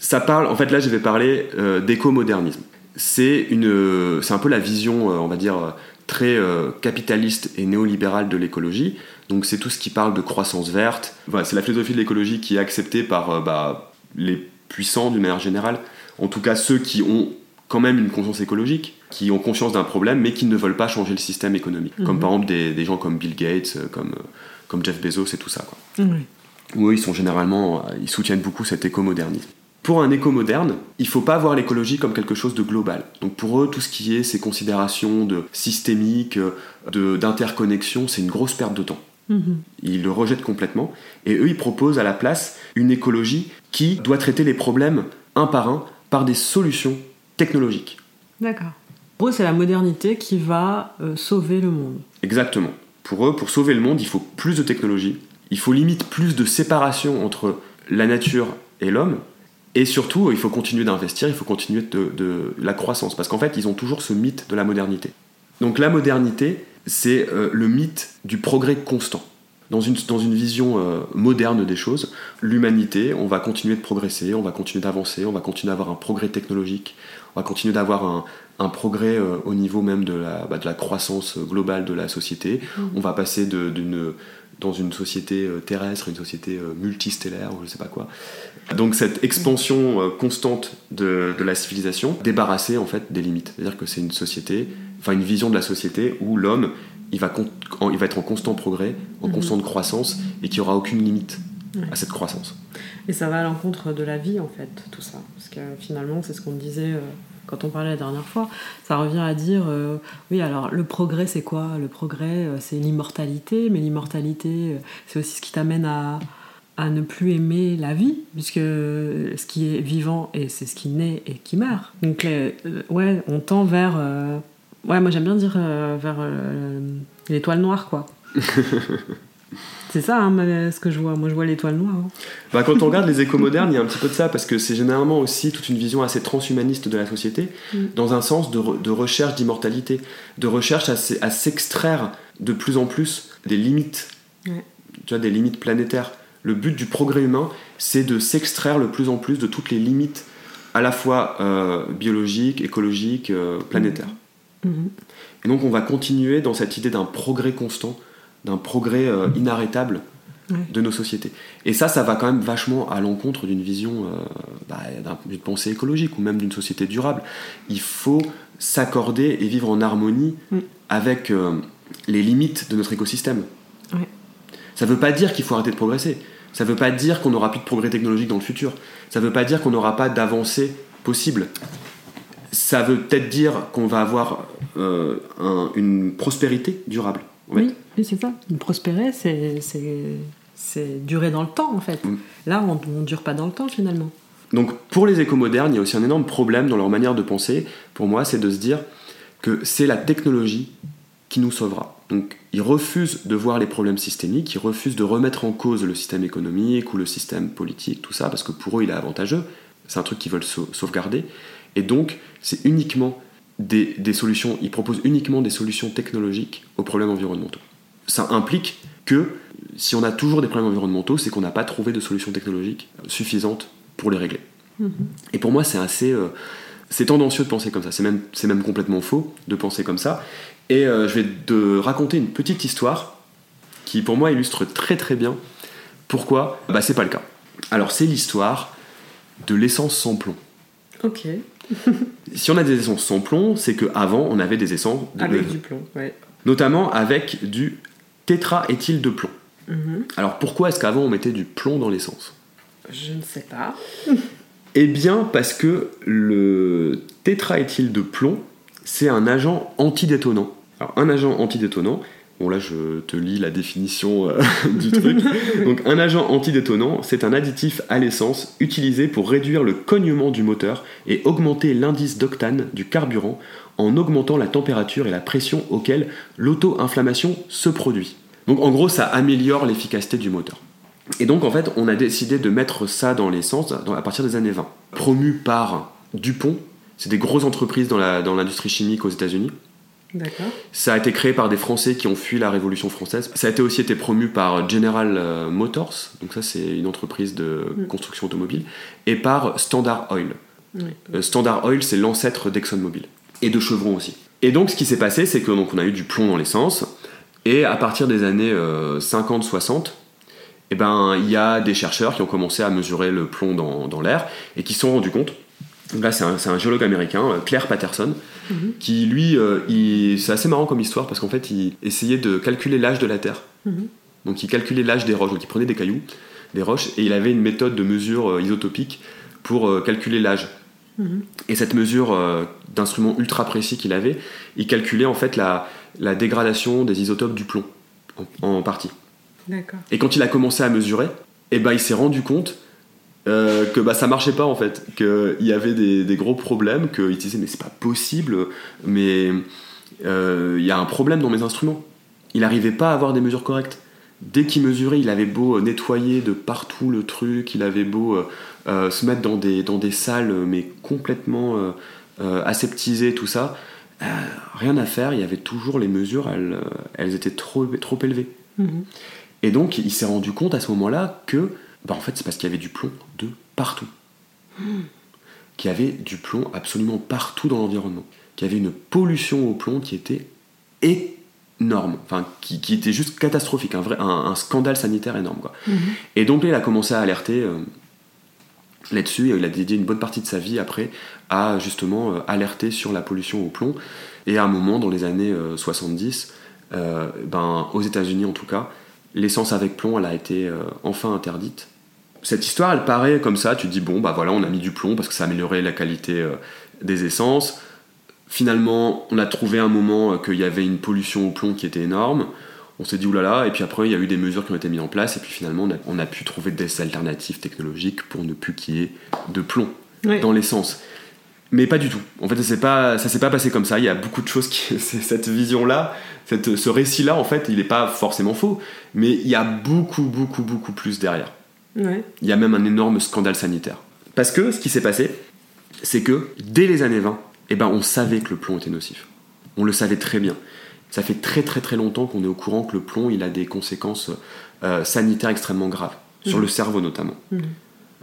Ça parle, en fait, là, je vais parler euh, d'éco-modernisme. C'est une, euh, c'est un peu la vision, on va dire, très euh, capitaliste et néolibérale de l'écologie. Donc, c'est tout ce qui parle de croissance verte. Voilà, c'est la philosophie de l'écologie qui est acceptée par euh, bah, les puissants d'une manière générale. En tout cas, ceux qui ont quand même une conscience écologique, qui ont conscience d'un problème, mais qui ne veulent pas changer le système économique. Comme Mhm. par exemple des, des gens comme Bill Gates, euh, comme, comme Jeff Bezos et tout ça. Quoi. Oui. Eux, ils sont généralement, ils soutiennent beaucoup cet écomodernisme. Pour un éco-moderne, il faut pas voir l'écologie comme quelque chose de global. Donc pour eux, tout ce qui est ces considérations de systémique, euh, de- d'interconnexion, c'est une grosse perte de temps. Mhm. Ils le rejettent complètement. Et eux, ils proposent à la place une écologie qui doit traiter les problèmes un par un par des solutions technologiques. D'accord. Pour eux, c'est la modernité qui va euh, sauver le monde. Exactement. Pour eux, pour sauver le monde, il faut plus de technologie. Il faut limite plus de séparation entre la nature et l'homme. Et surtout, il faut continuer d'investir, il faut continuer de, de la croissance. Parce qu'en fait, ils ont toujours ce mythe de la modernité. Donc la modernité, c'est euh, le mythe du progrès constant. Dans une, dans une vision euh, moderne des choses, l'humanité, on va continuer de progresser, on va continuer d'avancer, on va continuer d'avoir un progrès technologique, on va continuer d'avoir un, un progrès euh, au niveau même de la, bah, de la croissance globale de la société. On va passer de- d'une dans une société euh, terrestre, une société euh, multistellaire, ou je sais pas quoi. Donc cette expansion euh, constante de, de la civilisation, débarrassée en fait des limites. C'est-à-dire que c'est une société, enfin une vision de la société où l'homme, il va, il va être en constant progrès, en Mhm. constante croissance, et qu'il n'y aura aucune limite Ouais. à cette croissance. Et ça va à l'encontre de la vie, en fait, tout ça. Parce que finalement, c'est ce qu'on disait euh, quand on parlait la dernière fois. Ça revient à dire euh, oui, alors le progrès, c'est quoi? Le progrès, euh, c'est l'immortalité. Mais l'immortalité, euh, c'est aussi ce qui t'amène à, à ne plus aimer la vie, puisque ce qui est vivant, et c'est ce qui naît et qui meurt. Donc, ouais, on tend vers. ouais, moi j'aime bien dire vers l'étoile noire, quoi. C'est ça hein, ce que je vois. Moi, je vois l'étoile noire. hein. Bah, quand on regarde les échos modernes, il y a un petit peu de ça, parce que c'est généralement aussi toute une vision assez transhumaniste de la société, Mm. dans un sens de, re- de recherche d'immortalité, de recherche à, s'e- à s'extraire de plus en plus des limites, Ouais. tu vois, des limites planétaires. Le but du progrès humain, c'est de s'extraire le plus en plus de toutes les limites, à la fois euh, biologiques, écologiques, euh, planétaires. Mhm. Et donc on va continuer dans cette idée d'un progrès constant, d'un progrès euh, inarrêtable Ouais. de nos sociétés. Et ça, ça va quand même vachement à l'encontre d'une vision, euh, bah, d'un- d'une pensée écologique ou même d'une société durable. Il faut s'accorder et vivre en harmonie Mm. avec euh, les limites de notre écosystème. Ouais. Ça ne veut pas dire qu'il faut arrêter de progresser. Ça ne veut pas dire qu'on n'aura plus de progrès technologique dans le futur. Ça ne veut pas dire qu'on n'aura pas d'avancée possible. Ça veut peut-être dire qu'on va avoir euh, un- une prospérité durable. En fait. Oui, oui, c'est ça. Prospérer, c'est, durer dans le temps, en fait. Mm. Là, on ne dure pas dans le temps, finalement. Donc pour les éco-modernes, il y a aussi un énorme problème dans leur manière de penser, pour moi, c'est de se dire que c'est la technologie qui nous sauvera. Donc ils refusent de voir les problèmes systémiques, ils refusent de remettre en cause le système économique ou le système politique, tout ça, parce que pour eux il est avantageux, c'est un truc qu'ils veulent sau- sauvegarder, et donc c'est uniquement des, des solutions, ils proposent uniquement des solutions technologiques aux problèmes environnementaux. Ça implique que si on a toujours des problèmes environnementaux, c'est qu'on n'a pas trouvé de solution technologique suffisante pour les régler. Et pour moi, c'est assez. euh, c'est tendancieux de penser comme ça. C'est même, c'est même complètement faux de penser comme ça. Et euh, je vais te raconter une petite histoire qui, pour moi, illustre très très bien pourquoi bah, c'est pas le cas. Alors, c'est l'histoire de l'essence sans plomb. Ok. Si on a des essences sans plomb, c'est qu'avant, on avait des essences, de- Avec du plomb, ouais. notamment avec du tétraéthyle de plomb. Mhm. Alors, pourquoi est-ce qu'avant, on mettait du plomb dans l'essence? Je ne sais pas. Eh bien, parce que le tétraéthyle de plomb, c'est un agent antidétonant. Alors, un agent antidétonant, bon là je te lis la définition euh, du truc. Donc, un agent antidétonant, c'est un additif à l'essence utilisé pour réduire le cognement du moteur et augmenter l'indice d'octane du carburant en augmentant la température et la pression auxquelles l'auto-inflammation se produit. Donc, en gros, ça améliore l'efficacité du moteur. Et donc en fait, on a décidé de mettre ça dans l'essence à partir des années 20. Promu par Dupont, c'est des grosses entreprises dans l'industrie chimique aux États-Unis. Ça a été créé par des Français qui ont fui la Révolution française. Ça a été aussi été promu par General euh, Motors, donc ça c'est une entreprise de Mm. construction automobile, et par Standard Oil. Oui. Euh, Standard Oil, c'est l'ancêtre d'ExxonMobil. Et de Chevron aussi. Et donc, ce qui s'est passé, c'est que donc, on a eu du plomb dans l'essence. Et à partir des années 50-60, eh ben, il y a des chercheurs qui ont commencé à mesurer le plomb dans, dans l'air et qui se sont rendus compte. Donc là, c'est un, géologue américain, euh, Claire Patterson, Mhm. qui lui, euh, c'est assez marrant comme histoire parce qu'en fait, il essayait de calculer l'âge de la Terre. Mhm. Donc, il calculait l'âge des roches. Donc, il prenait des cailloux, des roches, et il avait une méthode de mesure euh, isotopique pour euh, calculer l'âge. Mhm. Et cette mesure d'instrument ultra précis qu'il avait, il calculait en fait la, la dégradation des isotopes du plomb, en, en partie. Et quand il a commencé à mesurer, eh ben, il s'est rendu compte euh, que bah, ça marchait pas en fait, qu'il y avait des, des gros problèmes, qu'il disait mais c'est pas possible, mais euh, il y a un problème dans mes instruments. Il n'arrivait pas à avoir des mesures correctes. Dès qu'il mesurait, il avait beau nettoyer de partout le truc, il avait beau euh, euh, se mettre dans des, dans des salles, mais complètement euh, euh, aseptisées, tout ça. euh, rien à faire, il y avait toujours les mesures, elles, euh, elles étaient trop, trop élevées. Mhm. Et donc, il s'est rendu compte à ce moment-là que, bah, en fait, c'est parce qu'il y avait du plomb de partout. Qu'il y avait du plomb absolument partout dans l'environnement. Qu'il y avait une pollution au plomb qui était énorme. Enfin, qui, qui était juste catastrophique. Un, vrai, un, un scandale sanitaire énorme, quoi. Mhm. Et donc là, il a commencé à alerter euh, là-dessus. Il a dédié une bonne partie de sa vie après à justement euh, alerter sur la pollution au plomb. Et à un moment, dans les années euh, 70, euh, ben, aux États-Unis en tout cas, l'essence avec plomb, elle a été euh, enfin interdite. Cette histoire, elle paraît comme ça. Tu te dis bon, bah voilà, on a mis du plomb parce que ça améliorait la qualité euh, des essences. Finalement, on a trouvé un moment euh, qu'il y avait une pollution au plomb qui était énorme. On s'est dit oulala, et puis après il y a eu des mesures qui ont été mises en place, et puis finalement on a, on a pu trouver des alternatives technologiques pour ne plus qu'il y ait de plomb dans l'essence. Mais pas du tout. En fait, ça s'est pas, ça s'est pas passé comme ça. Il y a beaucoup de choses qui, cette vision-là, Cette, ce récit-là, en fait, il n'est pas forcément faux, mais il y a beaucoup, beaucoup, beaucoup plus derrière. Ouais. Il y a même un énorme scandale sanitaire. Parce que ce qui s'est passé, c'est que dès les années 20, eh ben, on savait que le plomb était nocif. On le savait très bien. Ça fait très très très longtemps qu'on est au courant que le plomb, il a des conséquences euh, sanitaires extrêmement graves, sur Mhm. le cerveau notamment. Mhm.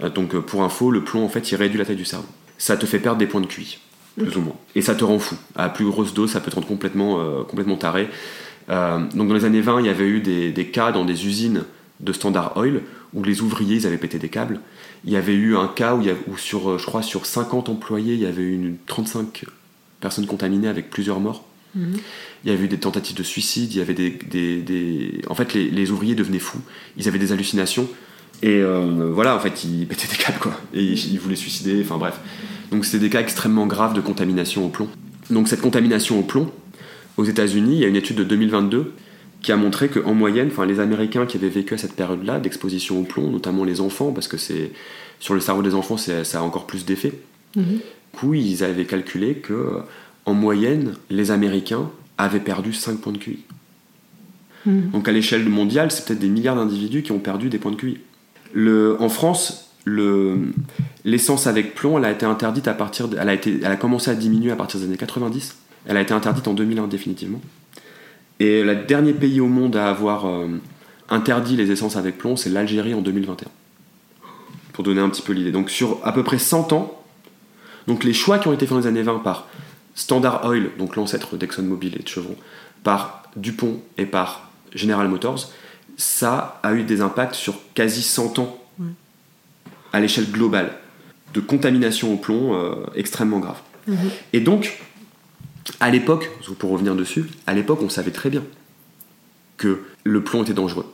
Euh, donc euh, pour info, le plomb, en fait, il réduit la taille du cerveau. Ça te fait perdre des points de QI, plus ou moins. Et ça te rend fou. À plus grosse dose, ça peut te rendre complètement, euh, complètement taré. Euh, donc dans les années 20, il y avait eu des, des cas dans des usines de Standard Oil où les ouvriers ils avaient pété des câbles. Il y avait eu un cas où, il y a- où sur, euh, je crois, sur 50 employés, il y avait eu une 35 personnes contaminées avec plusieurs morts. Mhm. Il y avait eu des tentatives de suicide, il y avait des... des- des- En fait, les, les ouvriers devenaient fous. Ils avaient des hallucinations. Et euh, voilà, en fait, ils pétaient des câbles, quoi. Et voulaient se suicider, enfin bref. Donc c'est des cas extrêmement graves de contamination au plomb. Donc cette contamination au plomb, aux États-Unis, il y a une étude de 2022 qui a montré qu'en moyenne, enfin, les Américains qui avaient vécu à cette période-là d'exposition au plomb, notamment les enfants, parce que c'est sur le cerveau des enfants, ça a encore plus d'effet. Du coup, ils avaient calculé que en moyenne, les Américains avaient perdu 5 points de QI. Mhm. Donc à l'échelle mondiale, c'est peut-être des milliards d'individus qui ont perdu des points de QI. En France, le- l'essence avec plomb, a été interdite à partir, elle a commencé à diminuer à partir des années 90. Elle a été interdite en 2001 définitivement. Et le dernier pays au monde à avoir euh, interdit les essences avec plomb, c'est l'Algérie en 2021. Pour donner un petit peu l'idée. Donc sur à peu près 100 ans, donc les choix qui ont été faits dans les années 20 par Standard Oil, donc l'ancêtre d'ExxonMobil et de Chevron, par Dupont et par General Motors, ça a eu des impacts sur quasi 100 ans Ouais. à l'échelle globale de contamination au plomb euh, extrêmement grave. Mhm. Et donc, à l'époque, pour revenir dessus, à l'époque, on savait très bien que le plomb était dangereux.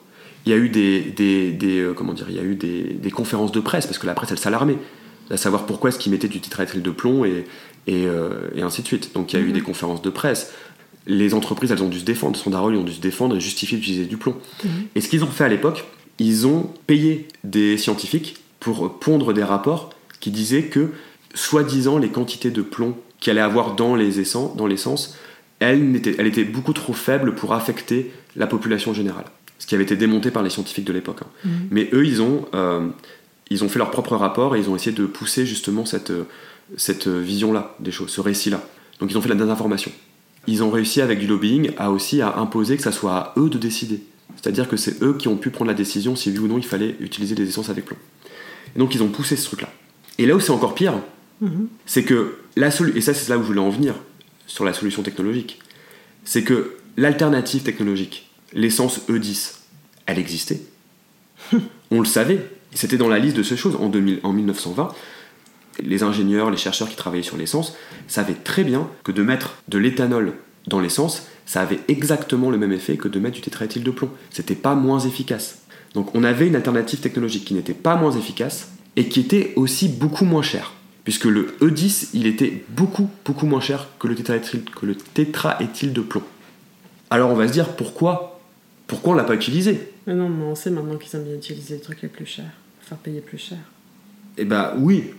Il y a eu des, des, des, euh, comment dire, il y a eu des, des conférences de presse parce que la presse elle s'alarmait, à savoir pourquoi est-ce qu'ils mettaient du tétraéthyle de plomb et, et, euh, et ainsi de suite. Donc il y a eu Mhm. des conférences de presse. Les entreprises elles ont dû se défendre, Standard Oil ont dû se défendre et justifier d'utiliser du plomb. Mhm. Et ce qu'ils ont fait à l'époque, ils ont payé des scientifiques pour pondre des rapports qui disaient que, soi-disant, les quantités de plomb qu'il allait avoir dans les essence, dans l'essence, elles, n'étaient- elles étaient beaucoup trop faibles pour affecter la population générale. Ce qui avait été démonté par les scientifiques de l'époque. hein. Mhm. Mais eux, ils ont, euh, ils ont fait leur propre rapport et ils ont essayé de pousser justement cette, euh, cette vision-là des choses, ce récit-là. Donc ils ont fait la désinformation. Ils ont réussi avec du lobbying à aussi à imposer que ça soit à eux de décider. C'est-à-dire que c'est eux qui ont pu prendre la décision si oui ou non il fallait utiliser des essences avec plomb. Et donc ils ont poussé ce truc-là. Et là où c'est encore pire, Mhm. c'est que la solution, et ça c'est là où je voulais en venir, sur la solution technologique, c'est que l'alternative technologique, l'essence E10, elle existait. On le savait. C'était dans la liste de ces choses. En, 2000 en 1920, les ingénieurs, les chercheurs qui travaillaient sur l'essence savaient très bien que de mettre de l'éthanol dans l'essence, ça avait exactement le même effet que de mettre du tétraéthyle de plomb. C'était pas moins efficace. Donc on avait une alternative technologique qui n'était pas moins efficace et qui était aussi beaucoup moins chère. Puisque le E10, il était beaucoup, beaucoup moins cher que le tétraéthyle, que le tétraéthyle de plomb. Alors on va se dire pourquoi Pourquoi on l'a pas utilisé? Mais non, mais on sait maintenant qu'ils aiment bien utiliser les trucs les plus chers. Faire payer plus cher. Eh ben oui,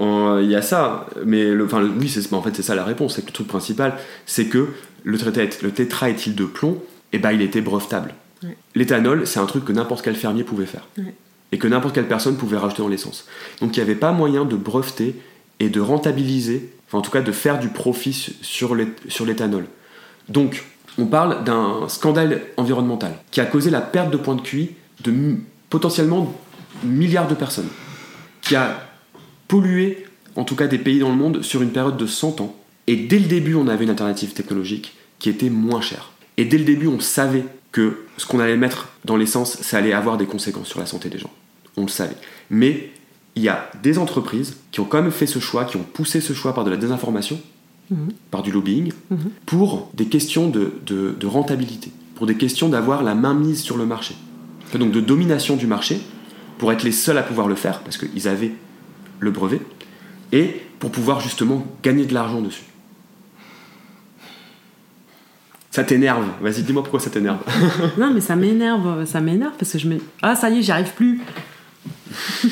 il y a ça, mais le, enfin, le- oui, c'est, en fait c'est ça la réponse, c'est que le truc principal, c'est que le, tétra- le tétraéthyle de plomb, eh ben il était brevetable. Ouais. L'éthanol, c'est un truc que n'importe quel fermier pouvait faire. Ouais. Et que n'importe quelle personne pouvait rajouter dans l'essence. Donc il n'y avait pas moyen de breveter et de rentabiliser, enfin en tout cas de faire du profit su- sur l'é- sur l'éthanol. Donc on parle d'un scandale environnemental qui a causé la perte de points de QI de potentiellement milliards de personnes, qui a pollué en tout cas des pays dans le monde sur une période de 100 ans. Et dès le début, on avait une alternative technologique qui était moins chère. Et dès le début, on savait que ce qu'on allait mettre dans l'essence, ça allait avoir des conséquences sur la santé des gens. On le savait. Mais il y a des entreprises qui ont quand même fait ce choix, qui ont poussé ce choix par de la désinformation, Mhm. par du lobbying, Mhm. pour des questions de, de- de rentabilité, pour des questions d'avoir la main mise sur le marché. Donc de domination du marché, pour être les seuls à pouvoir le faire, parce qu'ils avaient le brevet, et pour pouvoir justement gagner de l'argent dessus. Ça t'énerve Vas-y, dis-moi pourquoi ça t'énerve. Non, mais ça m'énerve, ça m'énerve parce que je me. Ah, ça y est, j'y arrive plus.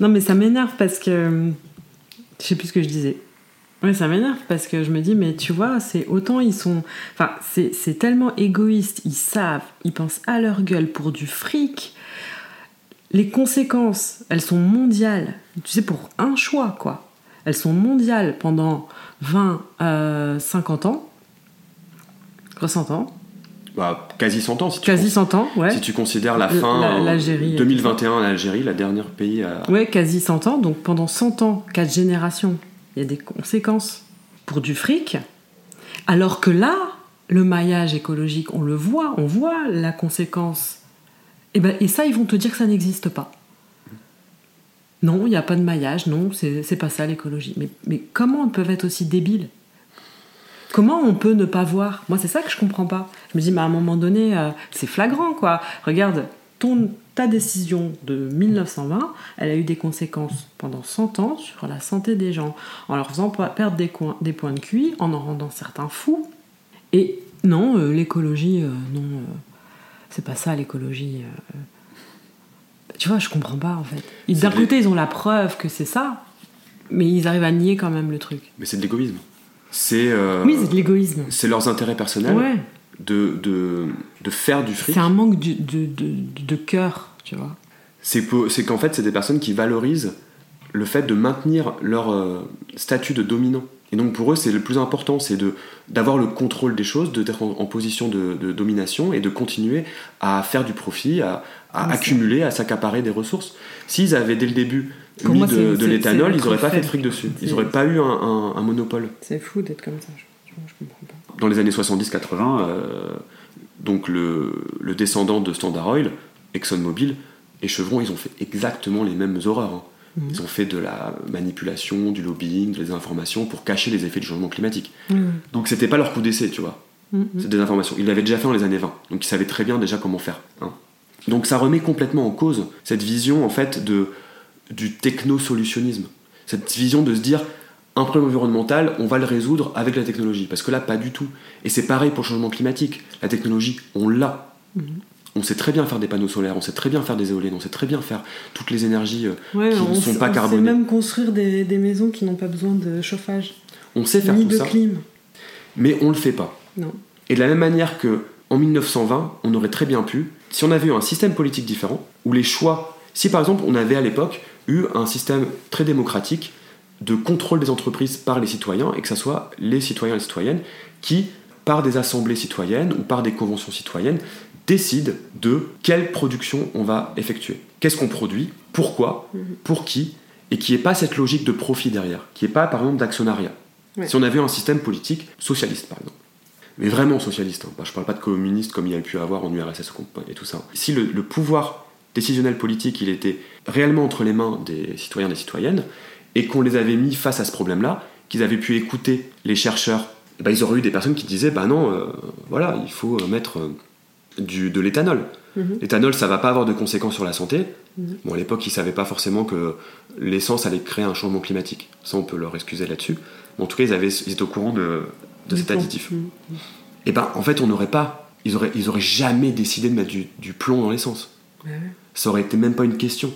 non, mais ça m'énerve parce que. Je sais plus ce que je disais. Oui, ça m'énerve parce que je me dis, mais tu vois, c'est autant ils sont. Enfin, c'est tellement égoïste, ils savent, ils pensent à leur gueule pour du fric. Les conséquences, elles sont mondiales. Tu sais, pour un choix, quoi. Elles sont mondiales pendant 20, euh, 50 ans. 60 ans? Bah, quasi 100 ans. Si tu Quasi 100 ans, ouais. Si tu considères la fin la- euh, l'Algérie, 2021 en Algérie, la dernière pays à. Ouais, quasi 100 ans. Donc pendant 100 ans, 4 générations, il y a des conséquences pour du fric. Alors que là, le maillage écologique, on le voit, on voit la conséquence. Et, ben, et ça, ils vont te dire que ça n'existe pas. Non, il n'y a pas de maillage, non, c'est pas ça l'écologie. Mais, comment on peut être aussi débile? Comment on peut ne pas voir? Moi, c'est ça que je comprends pas. Je me dis, mais à un moment donné, euh, c'est flagrant, quoi. Regarde, ton, ta décision de 1920, elle a eu des conséquences pendant 100 ans sur la santé des gens, en leur faisant perdre des, coins- des points de QI, en en rendant certains fous. Et non, euh, l'écologie, euh, non, c'est pas ça l'écologie. euh. Tu vois, je comprends pas en fait. D'un côté, ils ont la preuve que c'est ça, mais ils arrivent à nier quand même le truc. Mais c'est de l'égoïsme. C'est. euh, Oui, c'est de l'égoïsme. c'est leurs intérêts personnels Ouais. de, de, de faire du fric. C'est un manque de, de, de, de cœur, tu vois. C'est qu'en fait, c'est des personnes qui valorisent le fait de maintenir leur euh, statut de dominant. Et donc pour eux, c'est le plus important, c'est d'avoir le contrôle des choses, d'être en, en position de, de domination et de continuer à faire du profit, à, accumuler, à s'accaparer des ressources. S'ils avaient dès le début mis moi, de, l'éthanol, ils n'auraient pas fait de fric dessus. Ils n'auraient pas eu un, un- un monopole. C'est fou d'être comme ça, je, je, je comprends pas. Dans les années 70-80, euh, donc le, le descendant de Standard Oil, ExxonMobil et Chevron, ils ont fait exactement les mêmes horreurs. hein. Mhm. Ils ont fait de la manipulation, du lobbying, des informations pour cacher les effets du changement climatique. Mhm. Donc c'était pas leur coup d'essai, tu vois. Mhm. C'est des informations. Ils l'avaient déjà fait dans les années 20, donc ils savaient très bien déjà comment faire. hein. Donc ça remet complètement en cause cette vision en fait de, du techno-solutionnisme. Cette vision de se dire un problème environnemental, on va le résoudre avec la technologie. Parce que là, pas du tout. Et c'est pareil pour le changement climatique. La technologie, on l'a. Mhm. On sait très bien faire des panneaux solaires, on sait très bien faire des éoliennes, on sait très bien faire toutes les énergies. euh, Ouais, Qui ne sont pas on sait même construire des, des maisons qui n'ont pas besoin de chauffage, On sait faire ni tout de ça, clim. mais on le fait pas. Non. Et de la même manière que en 1920, on aurait très bien pu, si on avait eu un système politique différent, où les choix, si par exemple on avait à l'époque eu un système très démocratique de contrôle des entreprises par les citoyens, et que ce soit les citoyens et les citoyennes qui, par des assemblées citoyennes ou par des conventions citoyennes, décident de quelle production on va effectuer. Qu'est-ce qu'on produit, pourquoi, Mhm. pour qui, et qui n'y ait pas cette logique de profit derrière, qui n'y ait pas par exemple d'actionnariat. Ouais. Si on avait un système politique socialiste par exemple mais vraiment socialiste. Hein. Bah, je parle pas de communiste comme il y a pu avoir en URSS et tout ça. Si le, le pouvoir décisionnel politique il était réellement entre les mains des citoyens et des citoyennes et qu'on les avait mis face à ce problème-là, qu'ils avaient pu écouter les chercheurs, ben, ils auraient eu des personnes qui disaient bah non, euh, voilà, il faut euh, mettre euh, du, de l'éthanol. Mhm. L'éthanol, ça va pas avoir de conséquences sur la santé. Mhm. Bon, à l'époque, ils savaient pas forcément que l'essence allait créer un changement climatique. Ça, on peut leur excuser là-dessus. Mais en tout cas, ils, avaient, ils étaient au courant de, de cet plomb. additif. Mhm. Et ben, en fait, on n'aurait pas. Ils auraient, ils auraient jamais décidé de mettre du, du plomb dans l'essence. Ça aurait été même pas une question.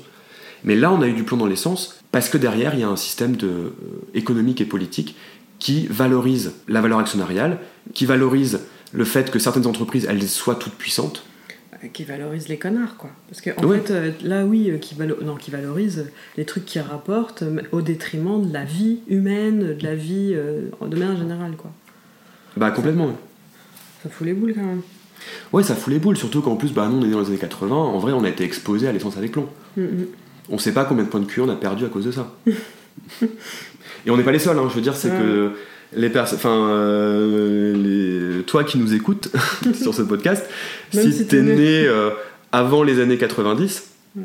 Mais là, on a eu du plomb dans l'essence parce que derrière, il y a un système de, euh, économique et politique qui valorise la valeur actionnariale, qui valorise le fait que certaines entreprises, elles soient toutes puissantes. Euh, Qui valorise les connards, quoi. Parce que, en Ouais. fait, euh, là, oui, euh, qui, valo- non, qui valorise les trucs qui rapportent au détriment de la vie humaine, de la vie euh, de manière générale, quoi. Bah, complètement. ouais. Ça fout les boules, quand même. Ouais, ça fout les boules, surtout qu'en plus, bah, nous, on est dans les années 80. En vrai, on a été exposé à l'essence avec plomb. Mhm. On sait pas combien de points de QI on a perdu à cause de ça. Et on n'est pas les seuls, hein, je veux dire, c'est Ouais. que les personnes. Enfin, euh, toi qui nous écoutes sur ce podcast, si si t'es né- euh, avant les années 90, Ouais.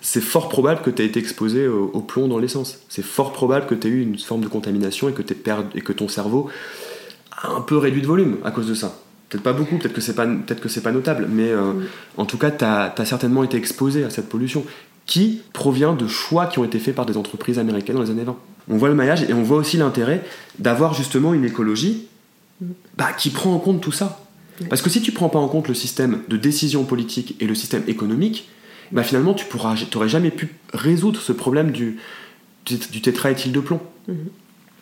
c'est fort probable que tu aies été exposé au, au plomb dans l'essence. C'est fort probable que tu aies eu une forme de contamination et que, t'aies perdu, et que ton cerveau a un peu réduit de volume à cause de ça. Peut-être pas beaucoup, peut-être que c'est pas, peut-être que c'est pas notable, mais euh, en tout cas, tu as, certainement été exposé à cette pollution qui provient de choix qui ont été faits par des entreprises américaines dans les années 20. On voit le maillage et on voit aussi l'intérêt d'avoir justement une écologie bah, qui prend en compte tout ça. Parce que si tu prends pas en compte le système de décision politique et le système économique, bah finalement tu pourras, t'aurais jamais pu résoudre ce problème du, du, tétraéthyle de plomb.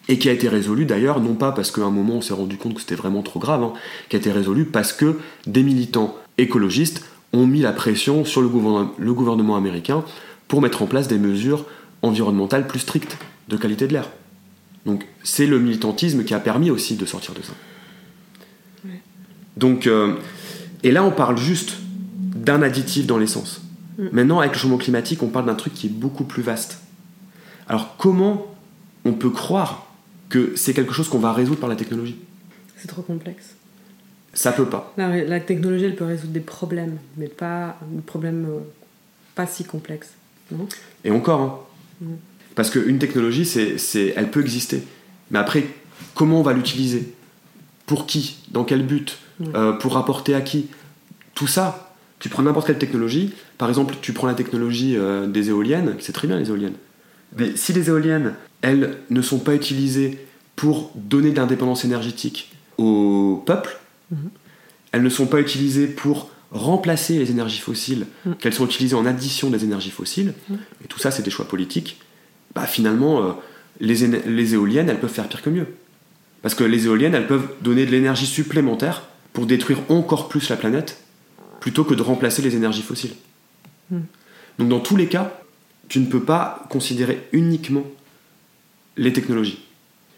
Et qui a été résolu d'ailleurs, non pas parce qu'à un moment on s'est rendu compte que c'était vraiment trop grave, hein, qui a été résolu parce que des militants écologistes ont mis la pression sur le gouvernement américain pour mettre en place des mesures environnementales plus strictes de qualité de l'air. Donc c'est le militantisme qui a permis aussi de sortir de ça. Donc, euh, et là on parle juste d'un additif dans l'essence. Mm. Maintenant avec le changement climatique on parle d'un truc qui est beaucoup plus vaste. Alors comment on peut croire que c'est quelque chose qu'on va résoudre par la technologie? C'est trop complexe. Ça peut pas. La, technologie, elle peut résoudre des problèmes, mais pas des problèmes euh, pas si complexes. Non? Et encore, hein. Mm. Parce qu'une technologie, c'est, elle peut exister. Mais après, comment on va l'utiliser? Pour qui? Dans quel but? Euh, Pour rapporter à qui? Tout ça, tu prends n'importe quelle technologie. Par exemple, tu prends la technologie euh, des éoliennes, c'est très bien les éoliennes. Mais si les éoliennes, elles ne sont pas utilisées pour donner de l'indépendance énergétique au peuple, mhm. elles ne sont pas utilisées pour remplacer les énergies fossiles, mhm. qu'elles sont utilisées en addition des énergies fossiles, mhm. et tout ça c'est des choix politiques, bah finalement euh, les, les éoliennes elles peuvent faire pire que mieux. Parce que les éoliennes elles peuvent donner de l'énergie supplémentaire pour détruire encore plus la planète, plutôt que de remplacer les énergies fossiles. Donc dans tous les cas, tu ne peux pas considérer uniquement les technologies.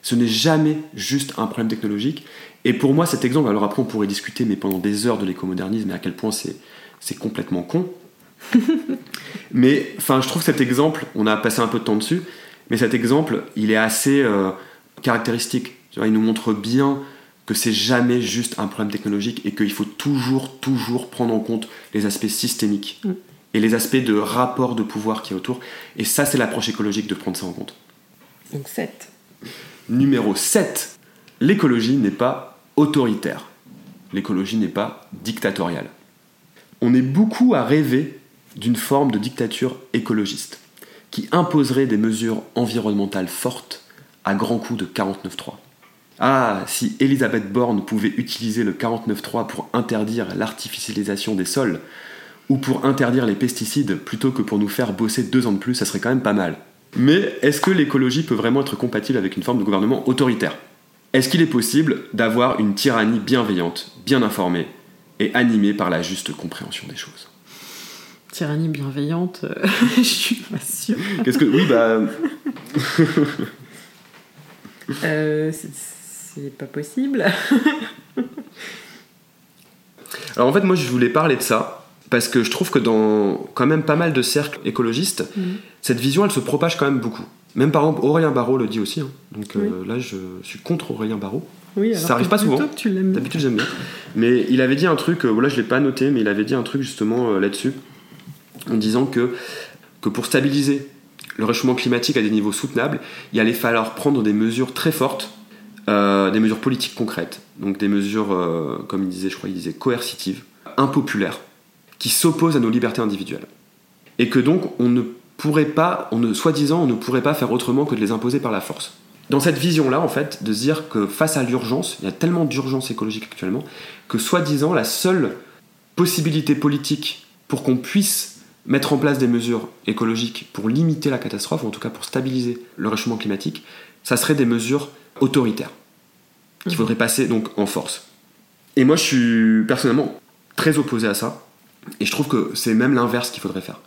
Ce n'est jamais juste un problème technologique. Et pour moi, cet exemple, alors après on pourrait discuter, mais pendant des heures de l'écomodernisme et à quel point c'est complètement con. mais enfin, je trouve cet exemple, on a passé un peu de temps dessus, mais cet exemple, il est assez euh, caractéristique. il nous montre bien que c'est jamais juste un problème technologique et qu'il faut toujours, toujours prendre en compte les aspects systémiques. Mm et les aspects de rapport de pouvoir qui est autour. Et ça, c'est l'approche écologique de prendre ça en compte. Donc 7. Numéro 7. L'écologie n'est pas autoritaire. L'écologie n'est pas dictatoriale. On est beaucoup à rêver d'une forme de dictature écologiste qui imposerait des mesures environnementales fortes à grands coups de 49.3. Ah, si Elisabeth Borne pouvait utiliser le 49.3 pour interdire l'artificialisation des sols, ou pour interdire les pesticides plutôt que pour nous faire bosser deux ans de plus, ça serait quand même pas mal. Mais est-ce que l'écologie peut vraiment être compatible avec une forme de gouvernement autoritaire? Est-ce qu'il est possible d'avoir une tyrannie bienveillante, bien informée et animée par la juste compréhension des choses? Tyrannie bienveillante, euh, je suis pas sûre. Qu'est-ce que. Oui, bah. euh, c'est pas possible. Alors en fait, moi je voulais parler de ça parce que je trouve que dans quand même pas mal de cercles écologistes, mm. cette vision, elle se propage quand même beaucoup. Même par exemple, Aurélien Barraud le dit aussi. Hein. Donc euh, là, je suis contre Aurélien Barraud. Oui, ça arrive pas souvent. D'habitude, j'aime bien. Mais il avait dit un truc, voilà, euh, je l'ai pas noté, mais il avait dit un truc justement euh, là-dessus, en disant que, que pour stabiliser le réchauffement climatique à des niveaux soutenables, il allait falloir prendre des mesures très fortes, des mesures politiques concrètes, donc des mesures, comme il disait, je crois, il disait coercitives, impopulaires, qui s'opposent à nos libertés individuelles. Et que donc on ne pourrait pas, soi-disant, on ne pourrait pas faire autrement que de les imposer par la force. Dans cette vision-là, en fait, de se dire que face à l'urgence, il y a tellement d'urgence écologique actuellement, que soi-disant, la seule possibilité politique pour qu'on puisse mettre en place des mesures écologiques pour limiter la catastrophe, ou en tout cas pour stabiliser le réchauffement climatique, ça serait des mesures autoritaires, qu'il faudrait passer donc en force. Et moi, je suis personnellement très opposé à ça. Et je trouve que c'est même l'inverse qu'il faudrait faire.